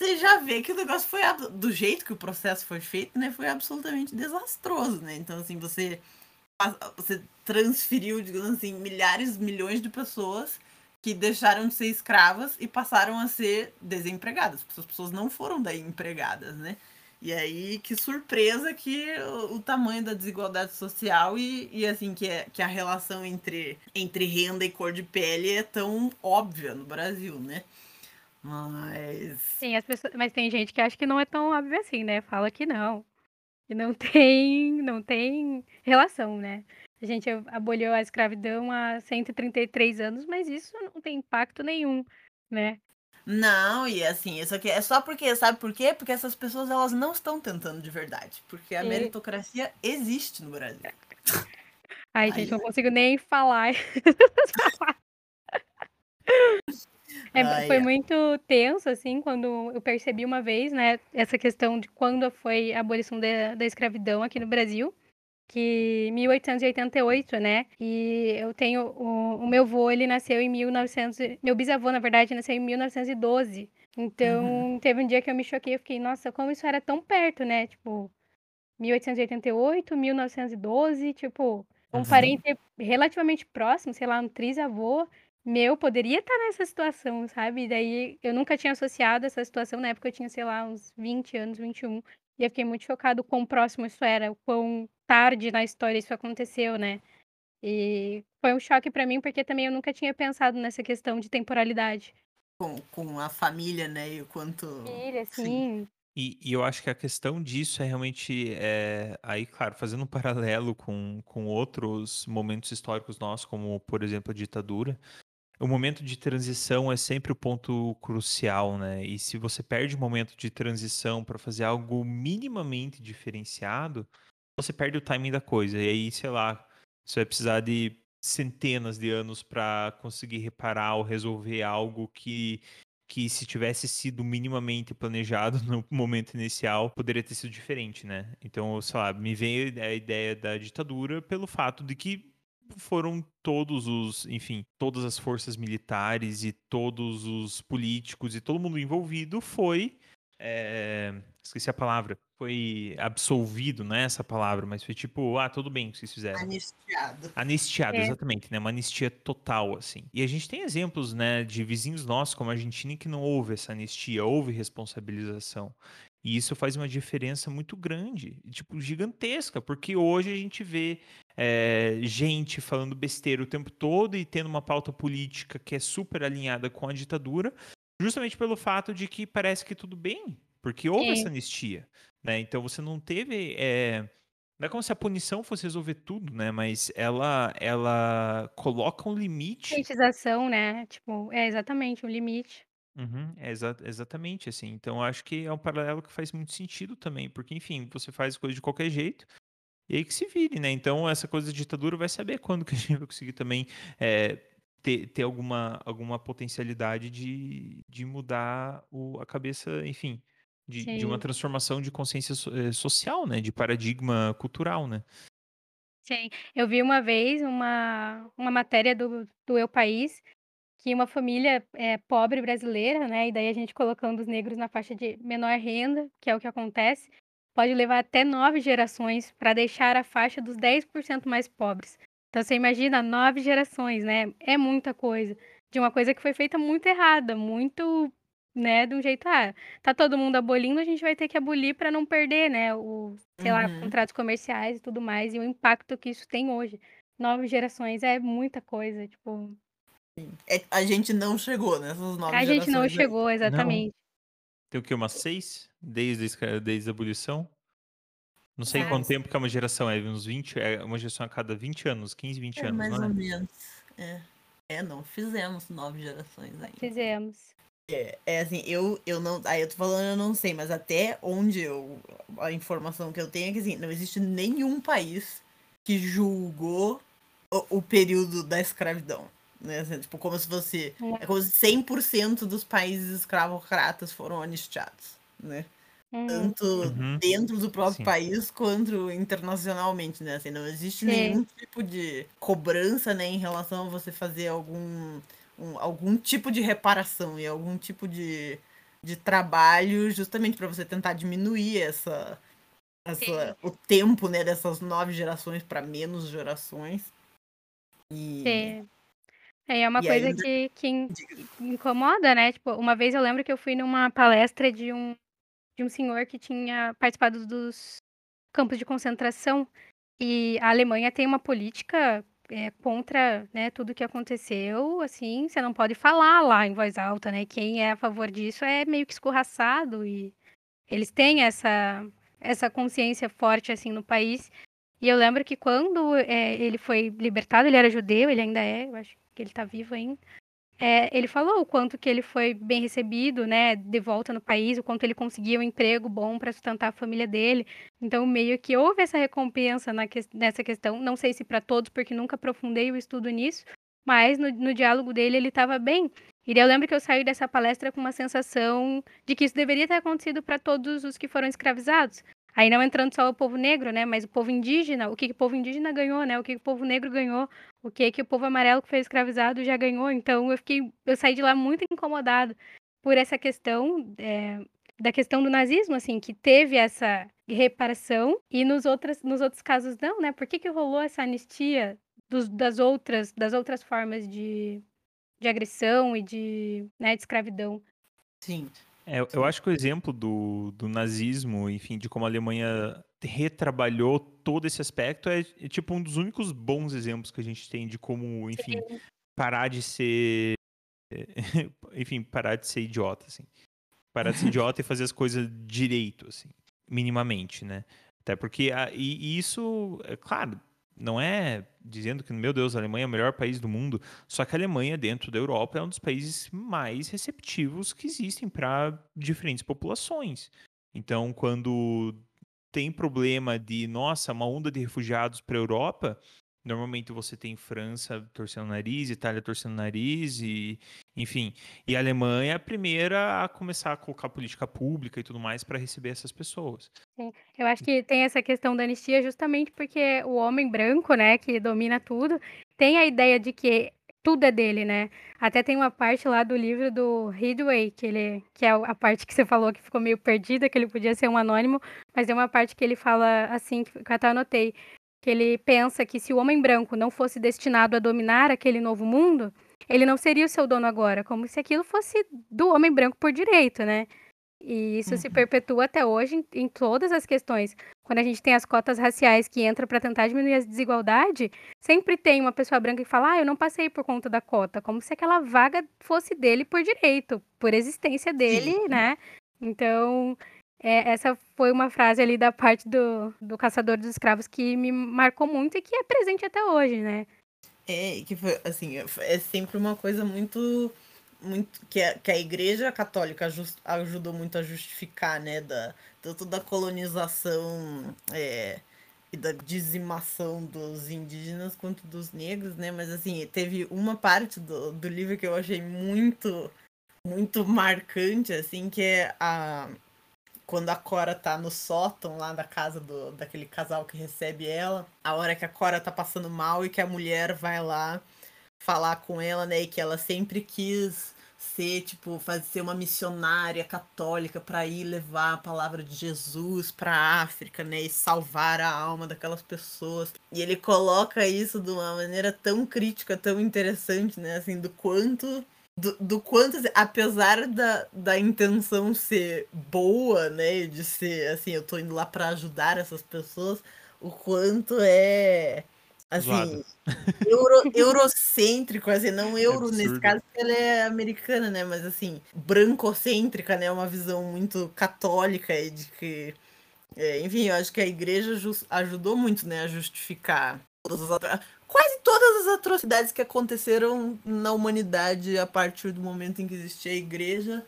Você já vê que o negócio foi do jeito que o processo foi feito, né? Foi absolutamente desastroso, né? Então, assim, você, você transferiu, digamos assim, milhares, milhões de pessoas que deixaram de ser escravas e passaram a ser desempregadas. As pessoas não foram daí empregadas, né? E aí, que surpresa que o, o tamanho da desigualdade social e, e assim, que, é, que a relação entre, entre renda e cor de pele é tão óbvia no Brasil, né? Mas. Sim, as pessoas, mas tem gente que acha que não é tão óbvio assim, né? Fala que não. Que não (laughs) tem, não tem relação, né? A gente aboliu a escravidão há 133 anos, mas isso não tem impacto nenhum, né? Não, e assim, isso aqui é só porque, sabe por quê? Porque essas pessoas elas não estão tentando de verdade. Porque a e... meritocracia existe no Brasil. Ai, Ai, gente, não consigo nem falar. (laughs) (laughs) é, foi é. muito tenso, assim, quando eu percebi uma vez, né, essa questão de quando foi a abolição da, da escravidão aqui no Brasil que 1888, né? E eu tenho o, o meu avô, ele nasceu em 1900, meu bisavô, na verdade, nasceu em 1912. Então, uhum. teve um dia que eu me choquei, eu fiquei, nossa, como isso era tão perto, né? Tipo, 1888, 1912, tipo, um uhum. parente relativamente próximo, sei lá, um trisavô meu poderia estar nessa situação, sabe? E daí eu nunca tinha associado essa situação, na época eu tinha, sei lá, uns 20 anos, 21. E eu fiquei muito chocado quão próximo isso era, o quão tarde na história isso aconteceu, né? E foi um choque para mim, porque também eu nunca tinha pensado nessa questão de temporalidade. Com, com a família, né? E o quanto. Família, sim. sim. E, e, eu acho que a questão disso é realmente, é, aí, claro, fazendo um (laughs) paralelo com, com outros momentos históricos nossos, como, por exemplo, a ditadura, o momento de transição é sempre o ponto crucial, né? E se você perde o momento de transição para fazer algo minimamente diferenciado, você perde o timing da coisa. E aí, sei lá, você vai precisar de centenas de anos para conseguir reparar ou resolver algo que que se tivesse sido minimamente planejado (laughs) no momento inicial, poderia ter sido diferente, né? Então, sei lá, me veio a ideia da ditadura pelo fato de que foram todos os, enfim, todas as forças militares e todos os políticos e todo mundo envolvido foi. É, esqueci a palavra. Foi absolvido, não é essa palavra, mas foi tipo, ah, tudo bem o que vocês fizeram. Anistiado. Anistiado, é. exatamente, né? Uma anistia total, assim. E a gente tem exemplos, né, de vizinhos nossos, como a Argentina, que não houve essa anistia, houve responsabilização. E isso faz uma diferença muito grande, tipo, gigantesca, porque hoje a gente vê é, gente falando besteira o tempo todo e tendo uma pauta política que é super alinhada com a ditadura, justamente pelo fato de que parece que tudo bem, porque houve essa anistia, né? Então você não teve. É... Não é como se a punição fosse resolver tudo, né? Mas ela, ela coloca um limite. Conscientização, né? Tipo, é exatamente um limite. Uhum, é exa exatamente assim. Então, eu acho que é um paralelo que faz muito sentido também, porque, enfim, você faz coisa de qualquer jeito, e aí que se vire, né? Então, essa coisa de ditadura vai saber quando que a gente vai conseguir também é, ter, ter alguma, alguma potencialidade de, de mudar o, a cabeça, enfim, de, de uma transformação de consciência so, eh, social, né? De paradigma cultural, né? Sim, eu vi uma vez uma, uma matéria do, do Eu País que uma família é, pobre brasileira, né? E daí a gente colocando os negros na faixa de menor renda, que é o que acontece, pode levar até nove gerações para deixar a faixa dos 10% mais pobres. Então você imagina nove gerações, né? É muita coisa. De uma coisa que foi feita muito errada, muito, né, de um jeito, ah, tá todo mundo abolindo, a gente vai ter que abolir para não perder, né, o, sei lá, Uhum. contratos comerciais e tudo mais, e o impacto que isso tem hoje. Nove gerações é muita coisa, tipo, É, a gente não chegou nessas nove a gente não aí. chegou exatamente. Tem o quê? Umas seis? Desde, desde a abolição? Não sei Ah, quanto tempo que é uma geração, é uns 20, é uma geração a cada 20 anos, 15, 20 É, anos, mais não é? ou menos. É. É, não fizemos nove gerações ainda. Fizemos. É, é assim, eu, eu não. Aí eu tô falando, eu não sei, mas até onde eu. A informação que eu tenho é que assim, não existe nenhum país que julgou o, o período da escravidão. Né? Assim, tipo, como se fosse. É como se 100% dos países escravocratas foram anistiados. Né? Uhum. Tanto Uhum. dentro do próprio Sim. país quanto internacionalmente, né? Assim, não existe Sim. nenhum tipo de cobrança, né, em relação a você fazer algum, um- algum tipo de reparação e algum tipo de, de trabalho justamente para você tentar diminuir essa, essa o tempo, né, dessas nove gerações para menos gerações. E Sim. É, é uma E coisa ainda- que, que in- incomoda, né? Tipo, uma vez eu lembro que eu fui numa palestra de um, de um senhor que tinha participado dos campos de concentração e a Alemanha tem uma política é, contra né, tudo que aconteceu, assim, você não pode falar lá em voz alta, né? Quem é a favor disso é meio que escorraçado e eles têm essa, essa consciência forte, assim, no país. E eu lembro que quando é, ele foi libertado, ele era judeu, ele ainda é, eu acho que ele tá vivo ainda. É, ele falou o quanto que ele foi bem recebido, né, de volta no país, o quanto ele conseguia um emprego bom para sustentar a família dele. Então, meio que houve essa recompensa na que- nessa questão. Não sei se para todos, porque nunca aprofundei o estudo nisso, mas no, no diálogo dele ele estava bem. E eu lembro que eu saí dessa palestra com uma sensação de que isso deveria ter acontecido para todos os que foram escravizados. Aí não entrando só o povo negro, né, mas o povo indígena, o que, que o povo indígena ganhou, né, o que, que o povo negro ganhou, o que que o povo amarelo que foi escravizado já ganhou. Então eu fiquei, eu saí de lá muito incomodado por essa questão é, da questão do nazismo, assim, que teve essa reparação e nos outros, nos outros casos não, né? Por que, que rolou essa anistia dos, das outras das outras formas de, de agressão e de, né, de escravidão? sim, É, eu acho que o exemplo do, do nazismo, enfim, de como a Alemanha retrabalhou todo esse aspecto é, é, tipo um dos únicos bons exemplos que a gente tem de como, enfim, parar de ser, (laughs) enfim, parar de ser idiota, assim. Parar de ser idiota e fazer as coisas direito, assim, minimamente, né? Até porque, a- e, e isso, é claro, não é dizendo que, meu Deus, a Alemanha é o melhor país do mundo, só que a Alemanha, dentro da Europa, é um dos países mais receptivos que existem para diferentes populações. Então, quando tem problema de, nossa, uma onda de refugiados para a Europa, normalmente você tem França torcendo o nariz, Itália torcendo o nariz, e, enfim. E a Alemanha é a primeira a começar a colocar política pública e tudo mais para receber essas pessoas. Eu acho que tem essa questão da anistia justamente porque o homem branco, né, que domina tudo, tem a ideia de que tudo é dele, né? Até tem uma parte lá do livro do Ridway, que ele, que é a parte que você falou que ficou meio perdida, que ele podia ser um anônimo, mas tem uma parte que ele fala assim, que eu até anotei, que ele pensa que se o homem branco não fosse destinado a dominar aquele novo mundo, ele não seria o seu dono agora, como se aquilo fosse do homem branco por direito, né? E isso se Uhum. perpetua até hoje em, em todas as questões. Quando a gente tem as cotas raciais que entram para tentar diminuir a desigualdade, sempre tem uma pessoa branca que fala: Ah, eu não passei por conta da cota, como se aquela vaga fosse dele por direito, por existência dele, Sim. né? Então, é, essa foi uma frase ali da parte do, do Caçador dos Escravos que me marcou muito e que é presente até hoje, né? É, que foi, assim, é sempre uma coisa muito, muito que a, que a Igreja Católica jus- ajudou muito a justificar, né, da, tanto da colonização é, e da dizimação dos indígenas quanto dos negros, né, mas assim, teve uma parte do, do livro que eu achei muito, muito marcante, assim, que é a quando a Cora tá no sótão lá da casa do, daquele casal que recebe ela, a hora que a Cora tá passando mal e que a mulher vai lá falar com ela, né? E que ela sempre quis ser, tipo, fazer ser uma missionária católica para ir levar a palavra de Jesus para África, né, e salvar a alma daquelas pessoas. E ele coloca isso de uma maneira tão crítica, tão interessante, né, assim, do quanto do, do quanto, apesar da, da intenção ser boa, né, de ser assim, eu tô indo lá para ajudar essas pessoas, o quanto é assim, (laughs) euro, eurocêntrico, assim, não é euro é nesse caso, porque ela é americana, né? Mas assim, brancocêntrica, né? Uma visão muito católica e de que. É, enfim, eu acho que a igreja ajudou muito, né, a justificar todas as quase todas as atrocidades que aconteceram na humanidade a partir do momento em que existia a igreja.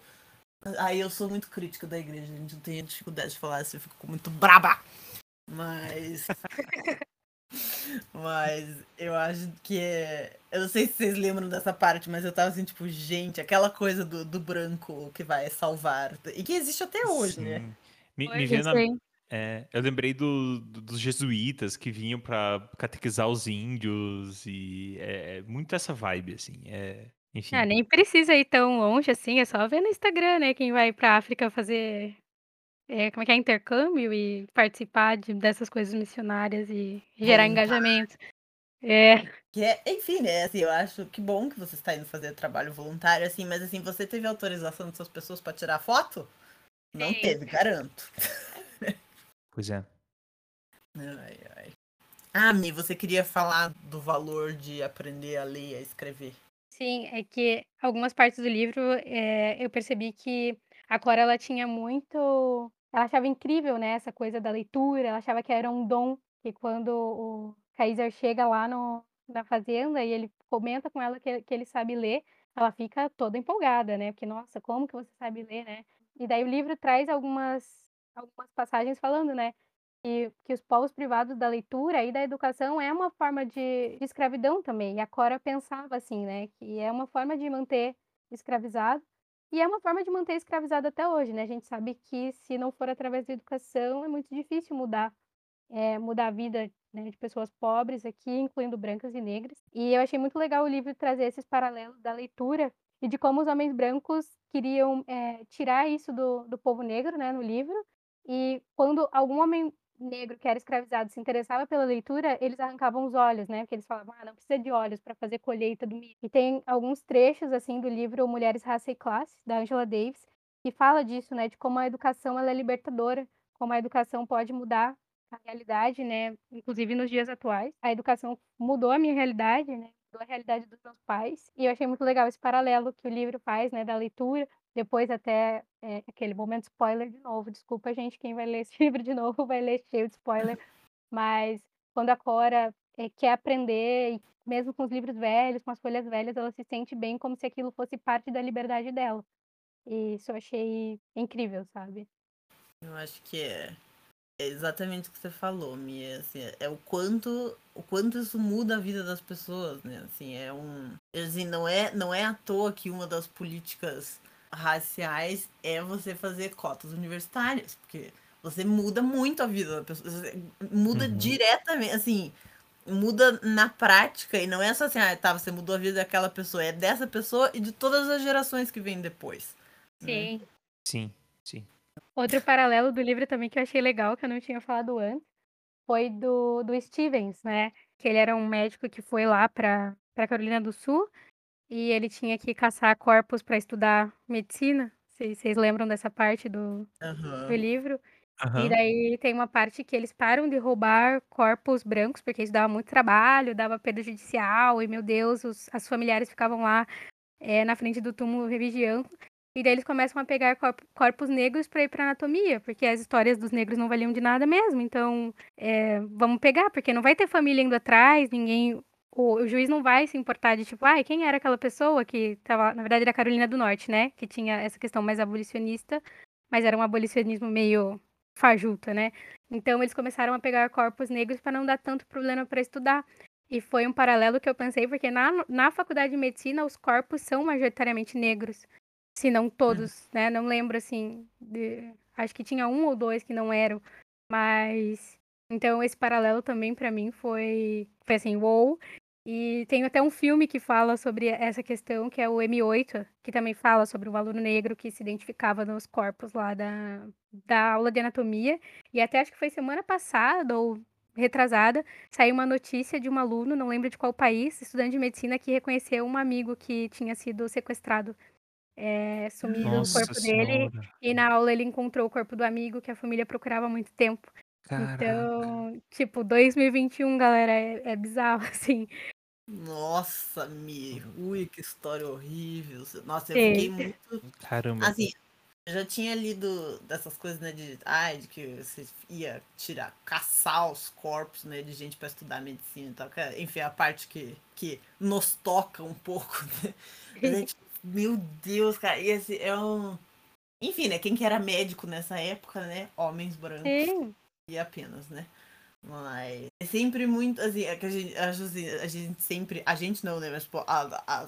Aí eu sou muito crítica da igreja, a gente não tem dificuldade de falar assim, eu fico muito braba. Mas. Mas eu acho que é. Eu não sei se vocês lembram dessa parte, mas eu tava assim, tipo, gente, aquela coisa do, do branco que vai salvar. E que existe até hoje, né? Sim. né? Me, me veio na, é, eu lembrei do, do, dos jesuítas que vinham para catequizar os índios e é, é, muito essa vibe, assim. É, enfim. Ah, nem precisa ir tão longe assim, é só ver no Instagram, né? Quem vai pra África fazer é, como é que é, intercâmbio e participar de, dessas coisas missionárias e gerar engajamento. É. Que é, enfim, né, assim, eu acho que bom que você está indo fazer trabalho voluntário, assim, mas assim, você teve autorização dessas pessoas para tirar foto? Não Sim. teve, garanto. Pois é. Ai, ai. Ah, Mi, você queria falar do valor de aprender a ler e a escrever. Sim, é que algumas partes do livro é, eu percebi que a Cora ela tinha muito. Ela achava incrível, né, essa coisa da leitura, ela achava que era um dom, e quando o Kaiser chega lá no, na fazenda e ele comenta com ela que, que ele sabe ler, ela fica toda empolgada, né? Porque, nossa, como que você sabe ler, né? E daí o livro traz algumas, algumas passagens falando, né? Que, que os povos privados da leitura e da educação é uma forma de, de escravidão também. E a Cora pensava assim, né? Que é uma forma de manter escravizado e é uma forma de manter escravizado até hoje, né? A gente sabe que se não for através da educação, é muito difícil mudar, é, mudar a vida né, de pessoas pobres aqui, incluindo brancas e negras. E eu achei muito legal o livro trazer esses paralelos da leitura e de como os homens brancos queriam é, tirar isso do, do povo negro, né, no livro. E quando algum homem negro que era escravizado se interessava pela leitura, eles arrancavam os olhos, né? Porque eles falavam, ah, não precisa de olhos para fazer colheita do milho. E tem alguns trechos, assim, do livro Mulheres, Raça e Classe, da Angela Davis, que fala disso, né? De como a educação, ela é libertadora, como a educação pode mudar a realidade, né? Inclusive nos dias atuais. A educação mudou a minha realidade, né? Mudou a realidade dos meus pais. E eu achei muito legal esse paralelo que o livro faz, né? Da leitura depois até é, aquele momento spoiler de novo. Desculpa, gente, quem vai ler esse (laughs) livro de novo vai ler cheio de spoiler. Mas quando a Cora é, quer aprender, mesmo com os livros velhos, com as folhas velhas, ela se sente bem como se aquilo fosse parte da liberdade dela. E isso eu achei incrível, sabe? Eu acho que é, é exatamente o que você falou, Mia. Assim, é o quanto, o quanto isso muda a vida das pessoas, né? Assim, é um, assim, não é, não é à toa que uma das políticas raciais é você fazer cotas universitárias, porque você muda muito a vida da pessoa, muda uhum. diretamente, assim, muda na prática e não é só assim, ah, tá, você mudou a vida daquela pessoa, é dessa pessoa e de todas as gerações que vêm depois. Né? Sim. Sim, sim. Outro paralelo do livro também que eu achei legal, que eu não tinha falado antes, foi do, do Stevens, né? Que ele era um médico que foi lá para Carolina do Sul e ele tinha que caçar corpos para estudar medicina. Vocês lembram dessa parte do, uhum. do livro? Uhum. E daí tem uma parte que eles param de roubar corpos brancos, porque isso dava muito trabalho, dava perda judicial, e meu Deus, os, as familiares ficavam lá é, na frente do túmulo revigiando. E daí eles começam a pegar corpos negros para ir para anatomia, porque as histórias dos negros não valiam de nada mesmo. Então, é, vamos pegar, porque não vai ter família indo atrás, ninguém o, o, juiz não vai se importar de tipo, ai, quem era aquela pessoa que tava, na verdade era a Carolina do Norte, né? Que tinha essa questão mais abolicionista, mas era um abolicionismo meio fajuta, né? Então eles começaram a pegar corpos negros para não dar tanto problema para estudar. E foi um paralelo que eu pensei, porque na, na faculdade de medicina os corpos são majoritariamente negros. Se não todos, uhum. né? Não lembro assim. De... Acho que tinha um ou dois que não eram. Mas. Então esse paralelo também para mim foi. Foi assim. Wow. E tem até um filme que fala sobre essa questão, que é o M8, que também fala sobre um aluno negro que se identificava nos corpos lá da, da aula de anatomia. E até acho que foi semana passada ou retrasada, saiu uma notícia de um aluno, não lembro de qual país, estudante de medicina, que reconheceu um amigo que tinha sido sequestrado. É, sumido Nossa o corpo dele. senhora. E na aula ele encontrou o corpo do amigo que a família procurava há muito tempo. Caraca. Então, tipo, 2021, galera, é, é bizarro, (laughs) assim. Nossa, Mi. Ui, que história horrível. Nossa, eu Sim. fiquei muito. Caramba. Assim, eu já tinha lido dessas coisas, né? De, ai, de que você ia tirar, caçar os corpos, né? De gente pra estudar medicina e tal. que é, enfim, a parte que, que nos toca um pouco, (laughs) né? (laughs) Tipo, meu Deus, cara. E esse é um. Enfim, né? Quem que era médico nessa época, né? Homens brancos Sim. e apenas, né? Mas é sempre muito, assim, é que a gente, acho assim, a gente sempre, a gente não, né, mas tipo, a, a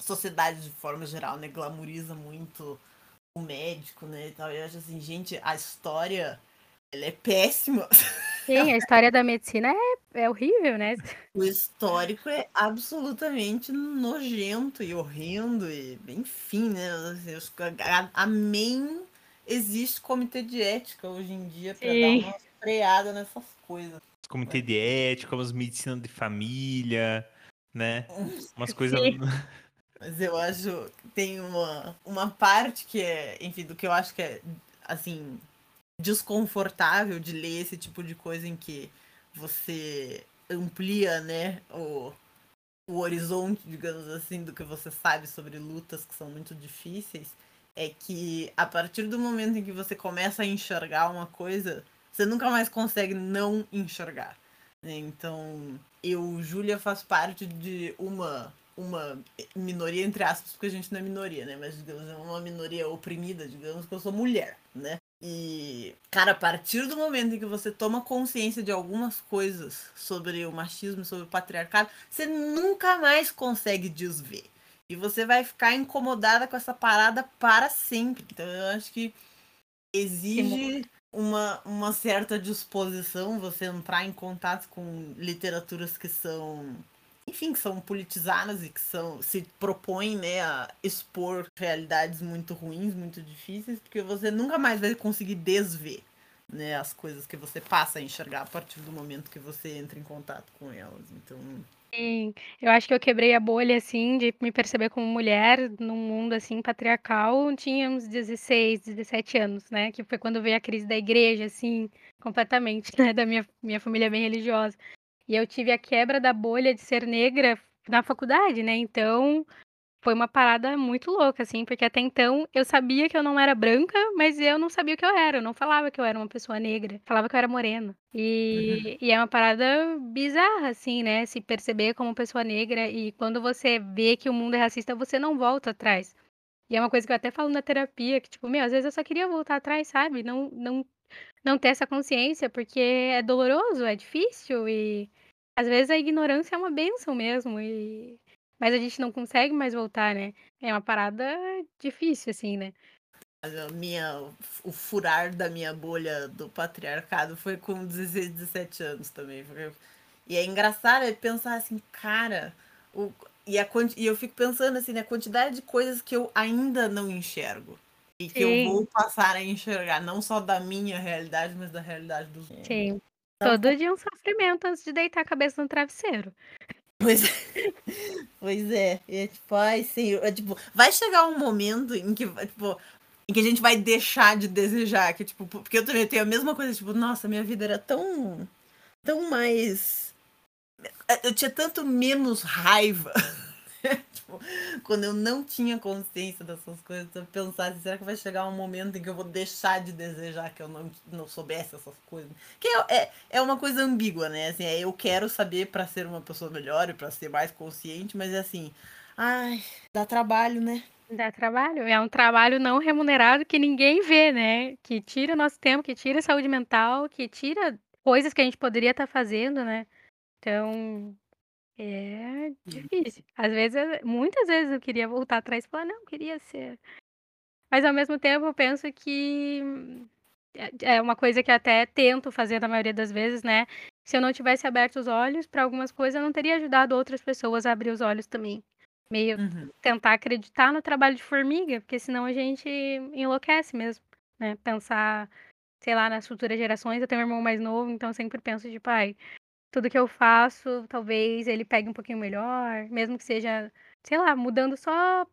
sociedade de forma geral, né, glamoriza muito o médico, né, e tal, e eu acho assim, gente, a história, ela é péssima, Sim, a (laughs) história da medicina é, é horrível, né? o histórico é absolutamente nojento e horrendo, e enfim, né, assim, a, amém existe comitê de ética hoje em dia pra dar uma freada nessas coisas. Comitê de ética, umas medicina de família, né? Umas (laughs) coisas. (laughs) Mas eu acho que tem uma, uma parte que é, enfim, do que eu acho que é, assim, desconfortável de ler esse tipo de coisa em que você amplia, né, o, o horizonte, digamos assim, do que você sabe sobre lutas que são muito difíceis, é que a partir do momento em que você começa a enxergar uma coisa, você nunca mais consegue não enxergar. né? Então, eu, Júlia, faço parte de uma uma minoria, entre aspas, porque a gente não é minoria, né? Mas, digamos, é uma minoria oprimida, digamos, que eu sou mulher, né? E, cara, a partir do momento em que você toma consciência de algumas coisas sobre o machismo, sobre o patriarcado, você nunca mais consegue desver. E você vai ficar incomodada com essa parada para sempre. Então, eu acho que exige uma, uma certa disposição você entrar em contato com literaturas que são enfim, que são politizadas e que são, se propõem né, a expor realidades muito ruins, muito difíceis, porque você nunca mais vai conseguir desver né, as coisas que você passa a enxergar a partir do momento que você entra em contato com elas. Então, Sim, eu acho que eu quebrei a bolha, assim, de me perceber como mulher num mundo, assim, patriarcal. Tinha uns 16, 17 anos, né? Que foi quando veio a crise da igreja, assim, completamente, (laughs) né? Da minha, minha família bem religiosa. E eu tive a quebra da bolha de ser negra na faculdade, né? Então, foi uma parada muito louca, assim, porque até então eu sabia que eu não era branca, mas eu não sabia o que eu era. Eu não falava que eu era uma pessoa negra, falava que eu era morena. E, e é uma parada bizarra, assim, né? Se perceber como pessoa negra e quando você vê que o mundo é racista, você não volta atrás. E é uma coisa que eu até falo na terapia, que, tipo, meu, às vezes eu só queria voltar atrás, sabe? Não, não, não ter essa consciência, porque é doloroso, é difícil e às vezes a ignorância é uma bênção mesmo. E... Mas a gente não consegue mais voltar, né? É uma parada difícil, assim, né? a minha, o furar da minha bolha do patriarcado foi com 16, 17 anos também. E é engraçado é pensar assim, cara, o, e, a, e eu fico pensando assim, na quantidade de coisas que eu ainda não enxergo. E que Sim. eu vou passar a enxergar, não só da minha realidade, mas da realidade dos outros. Sim. Então, Todo dia um sofrimento antes de deitar a cabeça no travesseiro. Pois é. Pois é. E é tipo, ai, senhor. É, tipo, vai chegar um momento em que, tipo, em que a gente vai deixar de desejar. Que, tipo, porque eu também tenho a mesma coisa, tipo, nossa, minha vida era tão. tão mais. Eu tinha tanto menos raiva. (laughs) tipo, quando eu não tinha consciência dessas coisas, eu pensava, será que vai chegar um momento em que eu vou deixar de desejar que eu não, não soubesse essas coisas? Que é, é, é uma coisa ambígua, né? Assim, é, eu quero saber para ser uma pessoa melhor e para ser mais consciente, mas é assim, ai, dá trabalho, né? Dá trabalho. É um trabalho não remunerado que ninguém vê, né? Que tira nosso tempo, que tira saúde mental, que tira coisas que a gente poderia estar fazendo, né? Então, é difícil. Às vezes, muitas vezes eu queria voltar atrás e falar, não, queria ser. Mas ao mesmo tempo eu penso que é uma coisa que até tento fazer na maioria das vezes, né? se eu não tivesse aberto os olhos para algumas coisas, eu não teria ajudado outras pessoas a abrir os olhos também. Meio Uhum. tentar acreditar no trabalho de formiga, porque senão a gente enlouquece mesmo, né? Pensar, sei lá, nas futuras gerações. Eu tenho um irmão mais novo, então eu sempre penso de pai, tudo que eu faço, talvez ele pegue um pouquinho melhor, mesmo que seja, sei lá, mudando só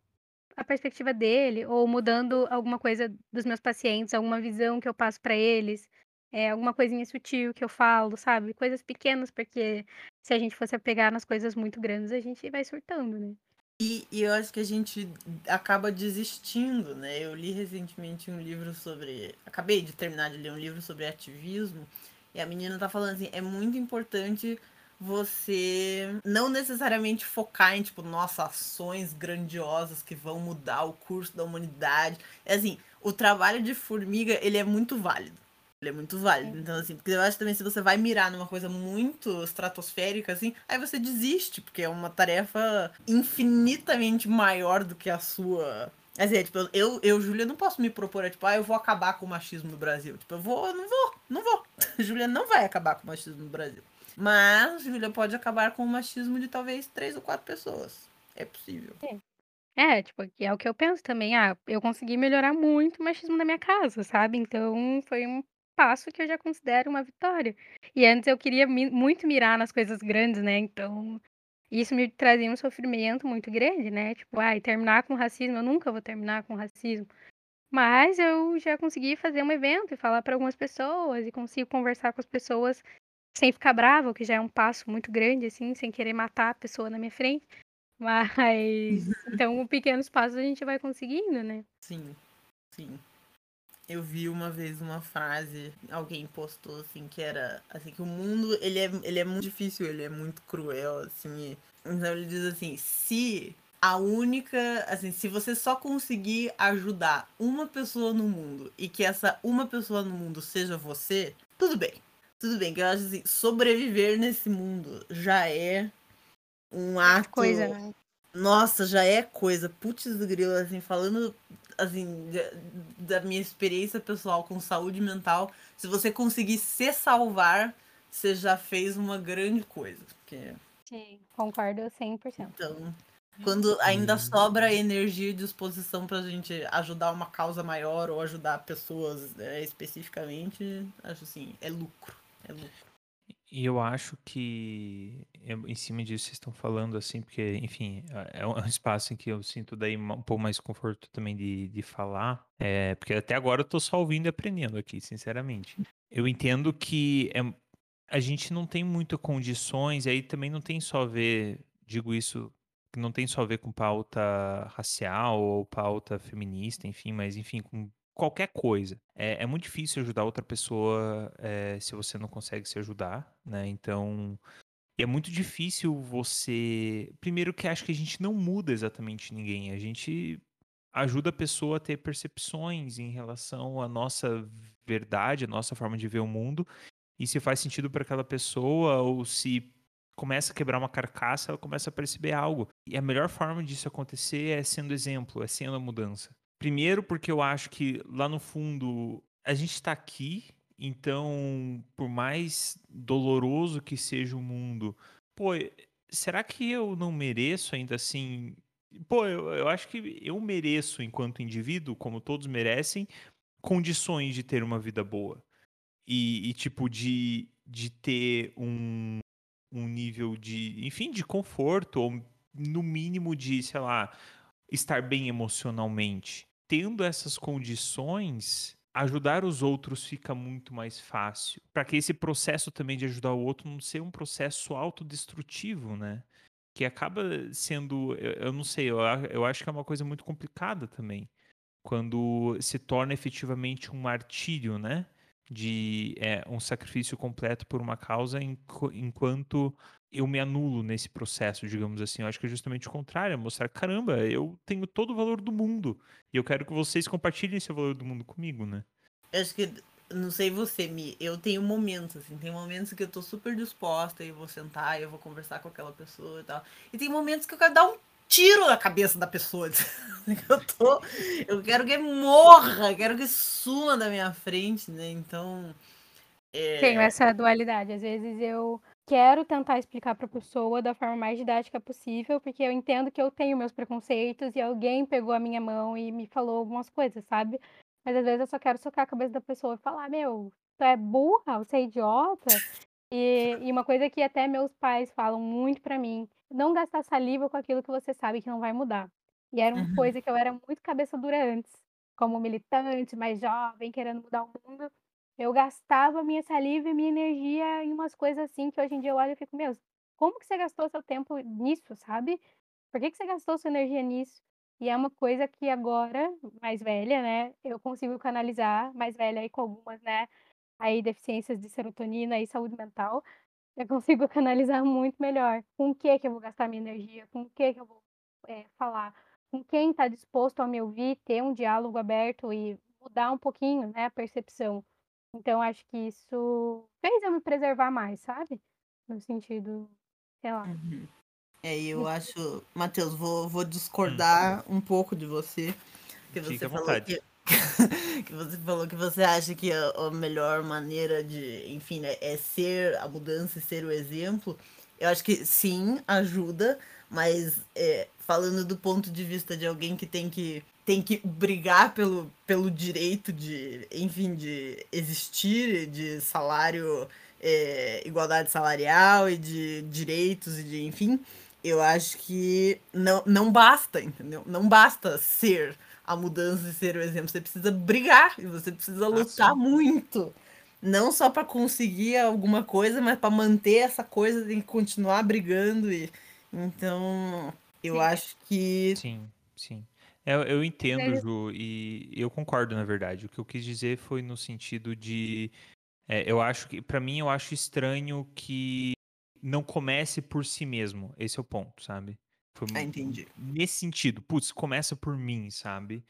a perspectiva dele ou mudando alguma coisa dos meus pacientes, alguma visão que eu passo para eles, é, alguma coisinha sutil que eu falo, sabe? Coisas pequenas, porque se a gente fosse pegar nas coisas muito grandes, a gente vai surtando, né? E, e, eu acho que a gente acaba desistindo, né? Eu li recentemente um livro sobre. Acabei de terminar de ler um livro sobre ativismo, e a menina tá falando assim: é muito importante você não necessariamente focar em, tipo, nossa, ações grandiosas que vão mudar o curso da humanidade. É assim, o trabalho de formiga, ele é muito válido. Ele é muito válido. Então, assim, porque eu acho também se você vai mirar numa coisa muito estratosférica, assim, aí você desiste, porque é uma tarefa infinitamente maior do que a sua. Assim, é, tipo, eu, eu, Júlia, não posso me propor, tipo, ah, eu vou acabar com o machismo no Brasil. Tipo, eu vou, não vou, não vou. (laughs) Júlia não vai acabar com o machismo no Brasil. Mas Júlia pode acabar com o machismo de talvez três ou quatro pessoas. É possível. É. É, tipo, é o que eu penso também. Ah, eu consegui melhorar muito o machismo da minha casa, sabe? Então foi um passo que eu já considero uma vitória. E antes eu queria mi muito mirar nas coisas grandes, né? Então isso me trazia um sofrimento muito grande, né? Tipo, ai, terminar com racismo, eu nunca vou terminar com racismo. Mas eu já consegui fazer um evento e falar para algumas pessoas e consigo conversar com as pessoas sem ficar brava, o que já é um passo muito grande, assim, sem querer matar a pessoa na minha frente. (laughs) Mas, então, pequenos passos a gente vai conseguindo, né? Sim, sim. Eu vi uma vez uma frase, alguém postou assim, que era assim, que o mundo, ele é, ele é muito difícil, ele é muito cruel, assim. Então ele diz assim, se a única, assim, se você só conseguir ajudar uma pessoa no mundo e que essa uma pessoa no mundo seja você, tudo bem. Tudo bem, que eu acho assim, sobreviver nesse mundo já é um ato. Coisa, né? Nossa, já é coisa. Putz do grilo, assim, falando assim, da minha experiência pessoal com saúde mental, se você conseguir se salvar, você já fez uma grande coisa. Porque... Sim, concordo 100%. Então, quando ainda sobra energia e disposição pra gente ajudar uma causa maior ou ajudar pessoas é, especificamente, acho assim, é lucro. É lucro. E eu acho que em cima disso vocês estão falando assim, porque, enfim, é um espaço em que eu sinto daí um pouco mais conforto também de, de falar, é, porque até agora eu tô só ouvindo e aprendendo aqui, sinceramente. Eu entendo que é, a gente não tem muitas condições, e aí também não tem só a ver, digo isso, não tem só a ver com pauta racial ou pauta feminista, enfim, mas enfim, com qualquer coisa. É, é muito difícil ajudar outra pessoa é, se você não consegue se ajudar, né? Então, é muito difícil você. Primeiro, que acho que a gente não muda exatamente ninguém. A gente ajuda a pessoa a ter percepções em relação à nossa verdade, à nossa forma de ver o mundo. E se faz sentido para aquela pessoa, ou se começa a quebrar uma carcaça, ela começa a perceber algo. E a melhor forma disso acontecer é sendo exemplo, é sendo a mudança. Primeiro, porque eu acho que lá no fundo a gente está aqui, então, por mais doloroso que seja o mundo, pô, será que eu não mereço ainda assim? Pô, eu, eu acho que eu mereço, enquanto indivíduo, como todos merecem, condições de ter uma vida boa. E, e tipo, de, de ter um, um nível de, enfim, de conforto, ou no mínimo de, sei lá, estar bem emocionalmente tendo essas condições, ajudar os outros fica muito mais fácil. Para que esse processo também de ajudar o outro não seja um processo autodestrutivo, né? Que acaba sendo, eu não sei, eu acho que é uma coisa muito complicada também. Quando se torna efetivamente um martírio, né? De é, um sacrifício completo por uma causa, enquanto eu me anulo nesse processo, digamos assim. Eu acho que é justamente o contrário, é mostrar, caramba, eu tenho todo o valor do mundo. E eu quero que vocês compartilhem esse valor do mundo comigo, né? Eu acho que, não sei você, Mi, eu tenho momentos, assim, tem momentos que eu tô super disposta e vou sentar e eu vou conversar com aquela pessoa e tal. E tem momentos que eu quero dar um tiro na cabeça da pessoa. (laughs) eu tô. Eu quero que morra, quero que suma da minha frente, né? Então É... Tenho essa dualidade. Às vezes eu quero tentar explicar para a pessoa da forma mais didática possível, porque eu entendo que eu tenho meus preconceitos e alguém pegou a minha mão e me falou algumas coisas, sabe? Mas às vezes eu só quero socar a cabeça da pessoa e falar: Meu, tu é burra, você é idiota. E, e uma coisa que até meus pais falam muito para mim: não gastar saliva com aquilo que você sabe que não vai mudar. E era uma Uhum. coisa que eu era muito cabeça dura antes, como militante, mais jovem, querendo mudar o mundo. Eu gastava minha saliva e minha energia em umas coisas assim que hoje em dia eu olho e fico: Meu, como que você gastou seu tempo nisso, sabe? Por que, que você gastou sua energia nisso? E é uma coisa que agora, mais velha, né, eu consigo canalizar, mais velha aí com algumas, né, aí deficiências de serotonina e saúde mental, eu consigo (laughs) canalizar muito melhor. Com o que que eu vou gastar minha energia? Com o que que eu vou é, falar? Com quem está disposto a me ouvir, ter um diálogo aberto e mudar um pouquinho, né, a percepção. Então acho que isso fez eu me preservar mais, sabe? No sentido, sei lá. Uhum. É, eu acho, Matheus, vou, vou discordar hum. um pouco de você. Que você Fica à falou vontade. que, (laughs) que você falou que você acha que a, a melhor maneira de, enfim, né, é ser a mudança e ser o exemplo. Eu acho que sim, ajuda, mas é, falando do ponto de vista de alguém que tem que tem que brigar pelo, pelo direito de, enfim, de existir, de salário, é, igualdade salarial e de direitos e de, enfim, eu acho que não, não basta, entendeu? Não basta ser a mudança e ser o exemplo. Você precisa brigar e você precisa lutar ah, muito. Não só para conseguir alguma coisa, mas para manter essa coisa, tem que continuar brigando. E... Então, eu sim. acho que. Sim, sim. Eu, eu entendo, Ju, e eu concordo, na verdade. O que eu quis dizer foi no sentido de. É, eu acho que, para mim, eu acho estranho que não comece por si mesmo. Esse é o ponto, sabe? Foi ah, entendi. Nesse sentido, putz, começa por mim, sabe?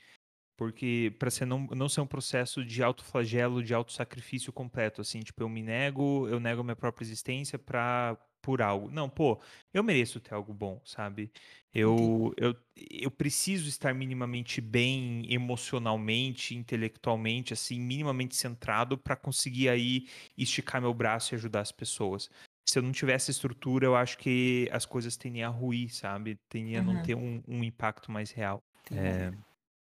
Porque para ser não, não ser um processo de autoflagelo, de autossacrifício completo, assim, tipo, eu me nego, eu nego a minha própria existência pra, por algo. Não, pô, eu mereço ter algo bom, sabe? Eu, eu, eu preciso estar minimamente bem emocionalmente, intelectualmente, assim, minimamente centrado para conseguir aí esticar meu braço e ajudar as pessoas se eu não tivesse estrutura, eu acho que as coisas tendiam a ruir, sabe? Tendia a não Uhum. ter um, um impacto mais real. É,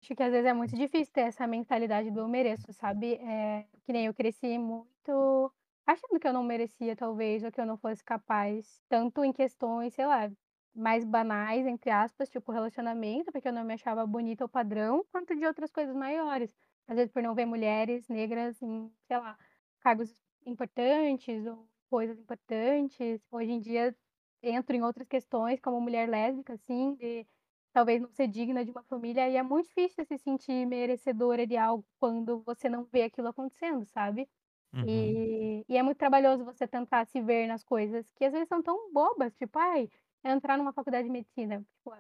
Acho que às vezes é muito difícil ter essa mentalidade do eu mereço, sabe? É, que nem eu cresci muito achando que eu não merecia, talvez, ou que eu não fosse capaz, tanto em questões, sei lá, mais banais, entre aspas, tipo relacionamento, porque eu não me achava bonita ou padrão, quanto de outras coisas maiores. Às vezes por não ver mulheres negras em, sei lá, cargos importantes ou coisas importantes. Hoje em dia entro em outras questões, como mulher lésbica, assim, de talvez não ser digna de uma família, e é muito difícil se sentir merecedora de algo quando você não vê aquilo acontecendo, sabe? Uhum. E, e é muito trabalhoso você tentar se ver nas coisas que às vezes são tão bobas, tipo, ai, entrar numa faculdade de medicina. Tipo,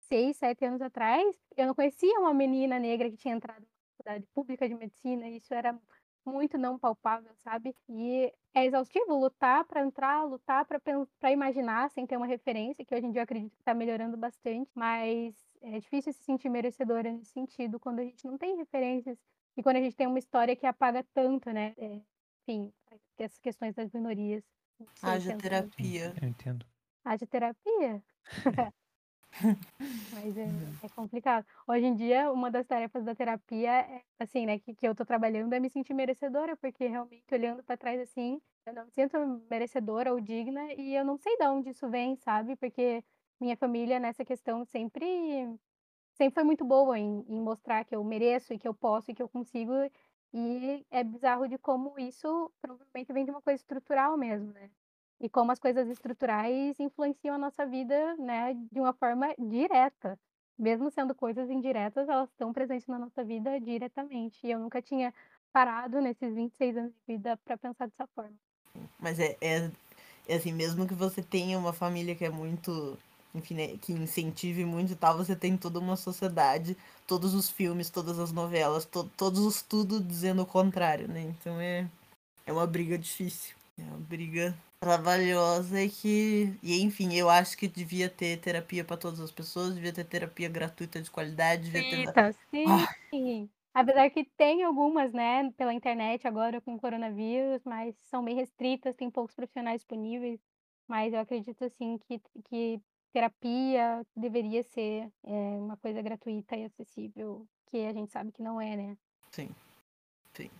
seis, sete anos atrás, eu não conhecia uma menina negra que tinha entrado numa faculdade pública de medicina, e isso era muito não palpável, sabe? E é exaustivo lutar para entrar, lutar para imaginar sem ter uma referência, que hoje em dia eu acredito que está melhorando bastante, mas é difícil se sentir merecedora nesse sentido quando a gente não tem referências e quando a gente tem uma história que apaga tanto, né? É, enfim, essas questões das minorias. Haja terapia. Eu entendo. Haja terapia? (laughs) Mas é, é, complicado. Hoje em dia, uma das tarefas da terapia é, assim, né, que, que eu tô trabalhando é me sentir merecedora, porque realmente olhando para trás assim, eu não me sinto merecedora ou digna e eu não sei de onde isso vem, sabe? Porque minha família nessa questão sempre sempre foi muito boa em, em mostrar que eu mereço e que eu posso e que eu consigo. E é bizarro de como isso provavelmente vem de uma coisa estrutural mesmo, né? e como as coisas estruturais influenciam a nossa vida, né, de uma forma direta. Mesmo sendo coisas indiretas, elas estão presentes na nossa vida diretamente. E eu nunca tinha parado nesses 26 anos de vida para pensar dessa forma. Mas é, é, é, assim, mesmo que você tenha uma família que é muito, enfim, né, que incentive muito e tal, você tem toda uma sociedade, todos os filmes, todas as novelas, to, todos os tudo dizendo o contrário, né? Então é, é uma briga difícil. É uma briga trabalhosa e que. E enfim, eu acho que devia ter terapia para todas as pessoas, devia ter terapia gratuita de qualidade, devia ter. Sim. Apesar que tem algumas, né, pela internet agora com o coronavírus, mas são bem restritas, tem poucos profissionais disponíveis, mas eu acredito assim que que terapia deveria ser, eh, uma coisa gratuita e acessível, que a gente sabe que não é, né. Sim, sim.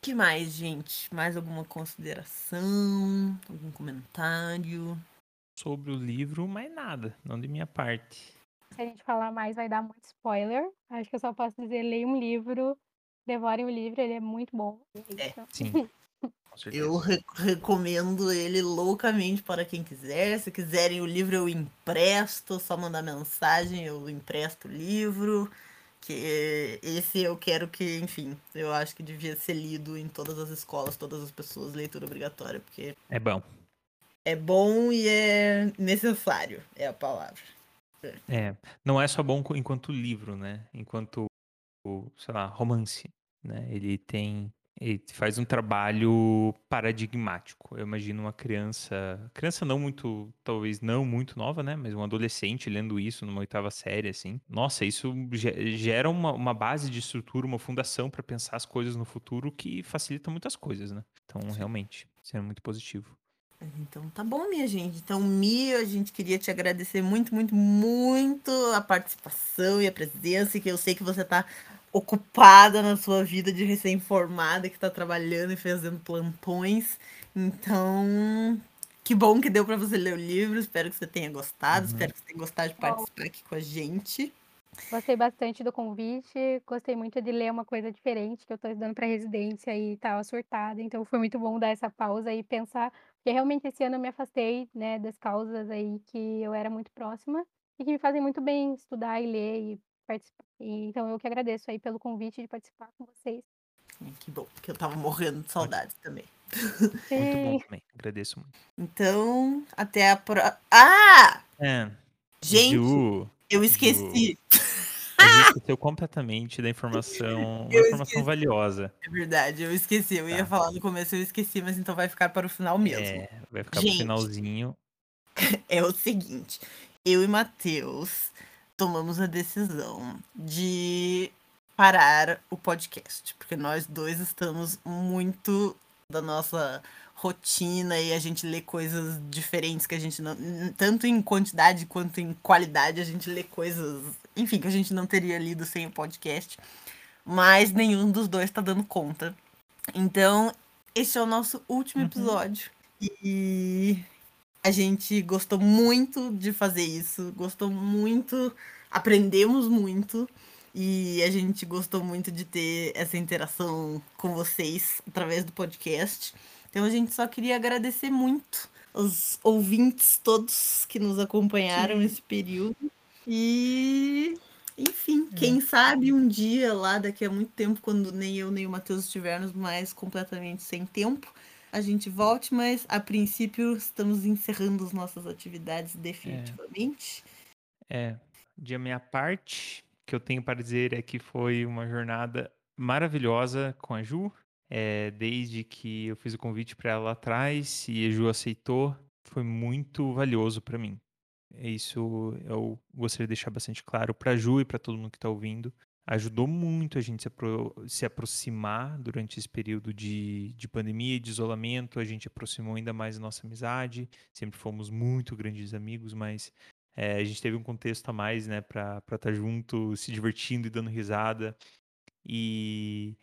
Que mais, gente? Mais alguma consideração? Algum comentário? Sobre o livro, mais nada, não de minha parte. Se a gente falar mais vai dar muito spoiler, acho que eu só posso dizer: "Leia um livro, devorem o livro, ele é muito bom". É, sim. (laughs) Eu re recomendo ele loucamente para quem quiser. Se quiserem o livro, eu empresto, só mandar mensagem, eu empresto o livro. Que esse eu quero que, enfim, eu acho que devia ser lido em todas as escolas, todas as pessoas, leitura obrigatória, porque É bom. é bom e é necessário, é a palavra. É, não é só bom enquanto livro, né? Enquanto, sei lá, romance, né? Ele tem, ele faz um trabalho paradigmático. Eu imagino uma criança, criança não muito, talvez não muito nova, né? Mas um adolescente lendo isso numa oitava série, assim. Nossa, isso ge- gera uma, uma base de estrutura, uma fundação para pensar as coisas no futuro que facilita muitas coisas, né? Então, realmente, isso é muito positivo. Então tá bom, minha gente. Então, Mia, a gente queria te agradecer muito, muito, muito a participação e a presença, que eu sei que você tá ocupada na sua vida de recém-formada, que tá trabalhando e fazendo plantões. Então, que bom que deu para você ler o livro. Espero que você tenha gostado, Uhum. espero que você tenha gostado de participar aqui com a gente. Gostei bastante do convite, gostei muito de ler uma coisa diferente, que eu tô estudando para residência e estava surtada, então foi muito bom dar essa pausa e pensar, porque realmente esse ano eu me afastei, né, das causas aí que eu era muito próxima e que me fazem muito bem estudar e ler e participar. E, então eu que agradeço aí pelo convite de participar com vocês. Que bom, porque eu tava morrendo de saudade também. Muito bom Sim. também. Agradeço muito. Então, até a próxima. Ah! É, Gente, Ju, eu esqueci. A gente (laughs) esqueceu completamente da informação, uma informação esqueci. valiosa. É verdade, eu esqueci. Eu ia Tá. falar no começo, eu esqueci, mas então vai ficar para o final mesmo. É, vai ficar Gente. pro finalzinho. (laughs) É o seguinte, eu e Matheus tomamos a decisão de parar o podcast, porque nós dois estamos muito da nossa rotina e a gente lê coisas diferentes que a gente não, tanto em quantidade quanto em qualidade, a gente lê coisas, enfim, que a gente não teria lido sem o podcast, mas nenhum dos dois tá dando conta. Então, esse é o nosso último Uhum. episódio e a gente gostou muito de fazer isso, gostou muito, aprendemos muito e a gente gostou muito de ter essa interação com vocês através do podcast. Então a gente só queria agradecer muito os ouvintes todos que nos acompanharam nesse período. E enfim, É. quem sabe um dia lá daqui a muito tempo, quando nem eu nem o Matheus estivermos mais completamente sem tempo, a gente volte, mas a princípio estamos encerrando as nossas atividades definitivamente. É, de minha parte, o que eu tenho para dizer é que foi uma jornada maravilhosa com a Ju. É, desde que eu fiz o convite para ela lá atrás e a Ju aceitou, foi muito valioso para mim. Isso eu gostaria de deixar bastante claro para a Ju e para todo mundo que está ouvindo. Ajudou muito a gente se, apro se aproximar durante esse período de, de pandemia e de isolamento. A gente aproximou ainda mais a nossa amizade. Sempre fomos muito grandes amigos, mas é, a gente teve um contexto a mais, né, para estar tá junto, se divertindo e dando risada. E,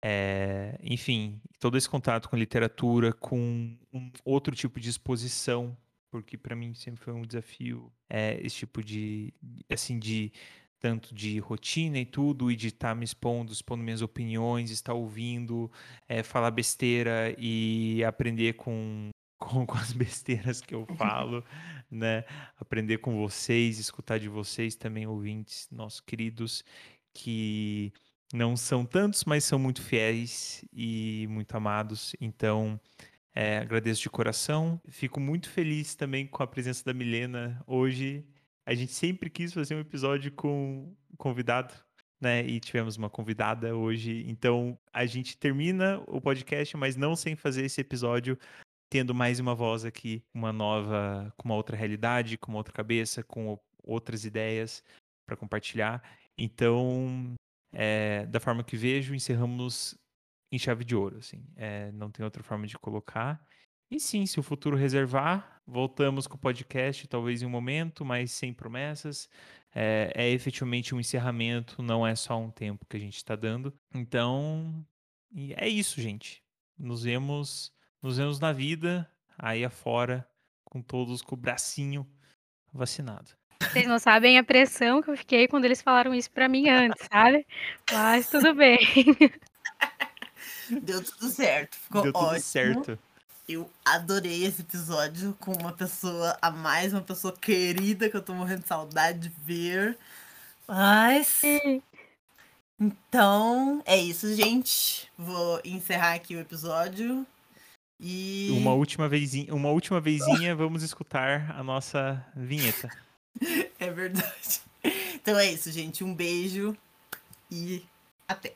é, enfim, todo esse contato com literatura, com um outro tipo de exposição, porque para mim sempre foi um desafio é, esse tipo de, assim, de tanto de rotina e tudo, e de estar tá me expondo, expondo minhas opiniões, estar ouvindo, é, falar besteira e aprender com, (laughs) com, com, as besteiras que eu falo, né? Aprender com vocês, escutar de vocês também, ouvintes, nossos queridos, que não são tantos, mas são muito fiéis e muito amados. Então, é, agradeço de coração. Fico muito feliz também com a presença da Milena hoje. A gente sempre quis fazer um episódio com convidado, né? E tivemos uma convidada hoje. Então, a gente termina o podcast, mas não sem fazer esse episódio tendo mais uma voz aqui, uma nova, com uma outra realidade, com uma outra cabeça, com outras ideias para compartilhar. Então, é, da forma que vejo, encerramos em chave de ouro, assim. É, não tem outra forma de colocar. E sim, se o futuro reservar, voltamos com o podcast, talvez em um momento, mas sem promessas. É, é efetivamente um encerramento, não é só um tempo que a gente está dando. Então, é isso, gente. Nos vemos, nos vemos na vida, aí afora, com todos com o bracinho vacinado. Vocês não sabem a pressão que eu fiquei quando eles falaram isso para mim antes, sabe? Mas tudo bem. (laughs) Deu tudo certo, ficou Deu tudo ótimo. certo. Eu adorei esse episódio com uma pessoa a mais, uma pessoa querida que eu tô morrendo de saudade de ver. Mas. Então, é isso, gente. Vou encerrar aqui o episódio. E. Uma última vezinha, uma última vezinha, vamos escutar a nossa vinheta. (laughs) É verdade. Então é isso, gente. Um beijo e até.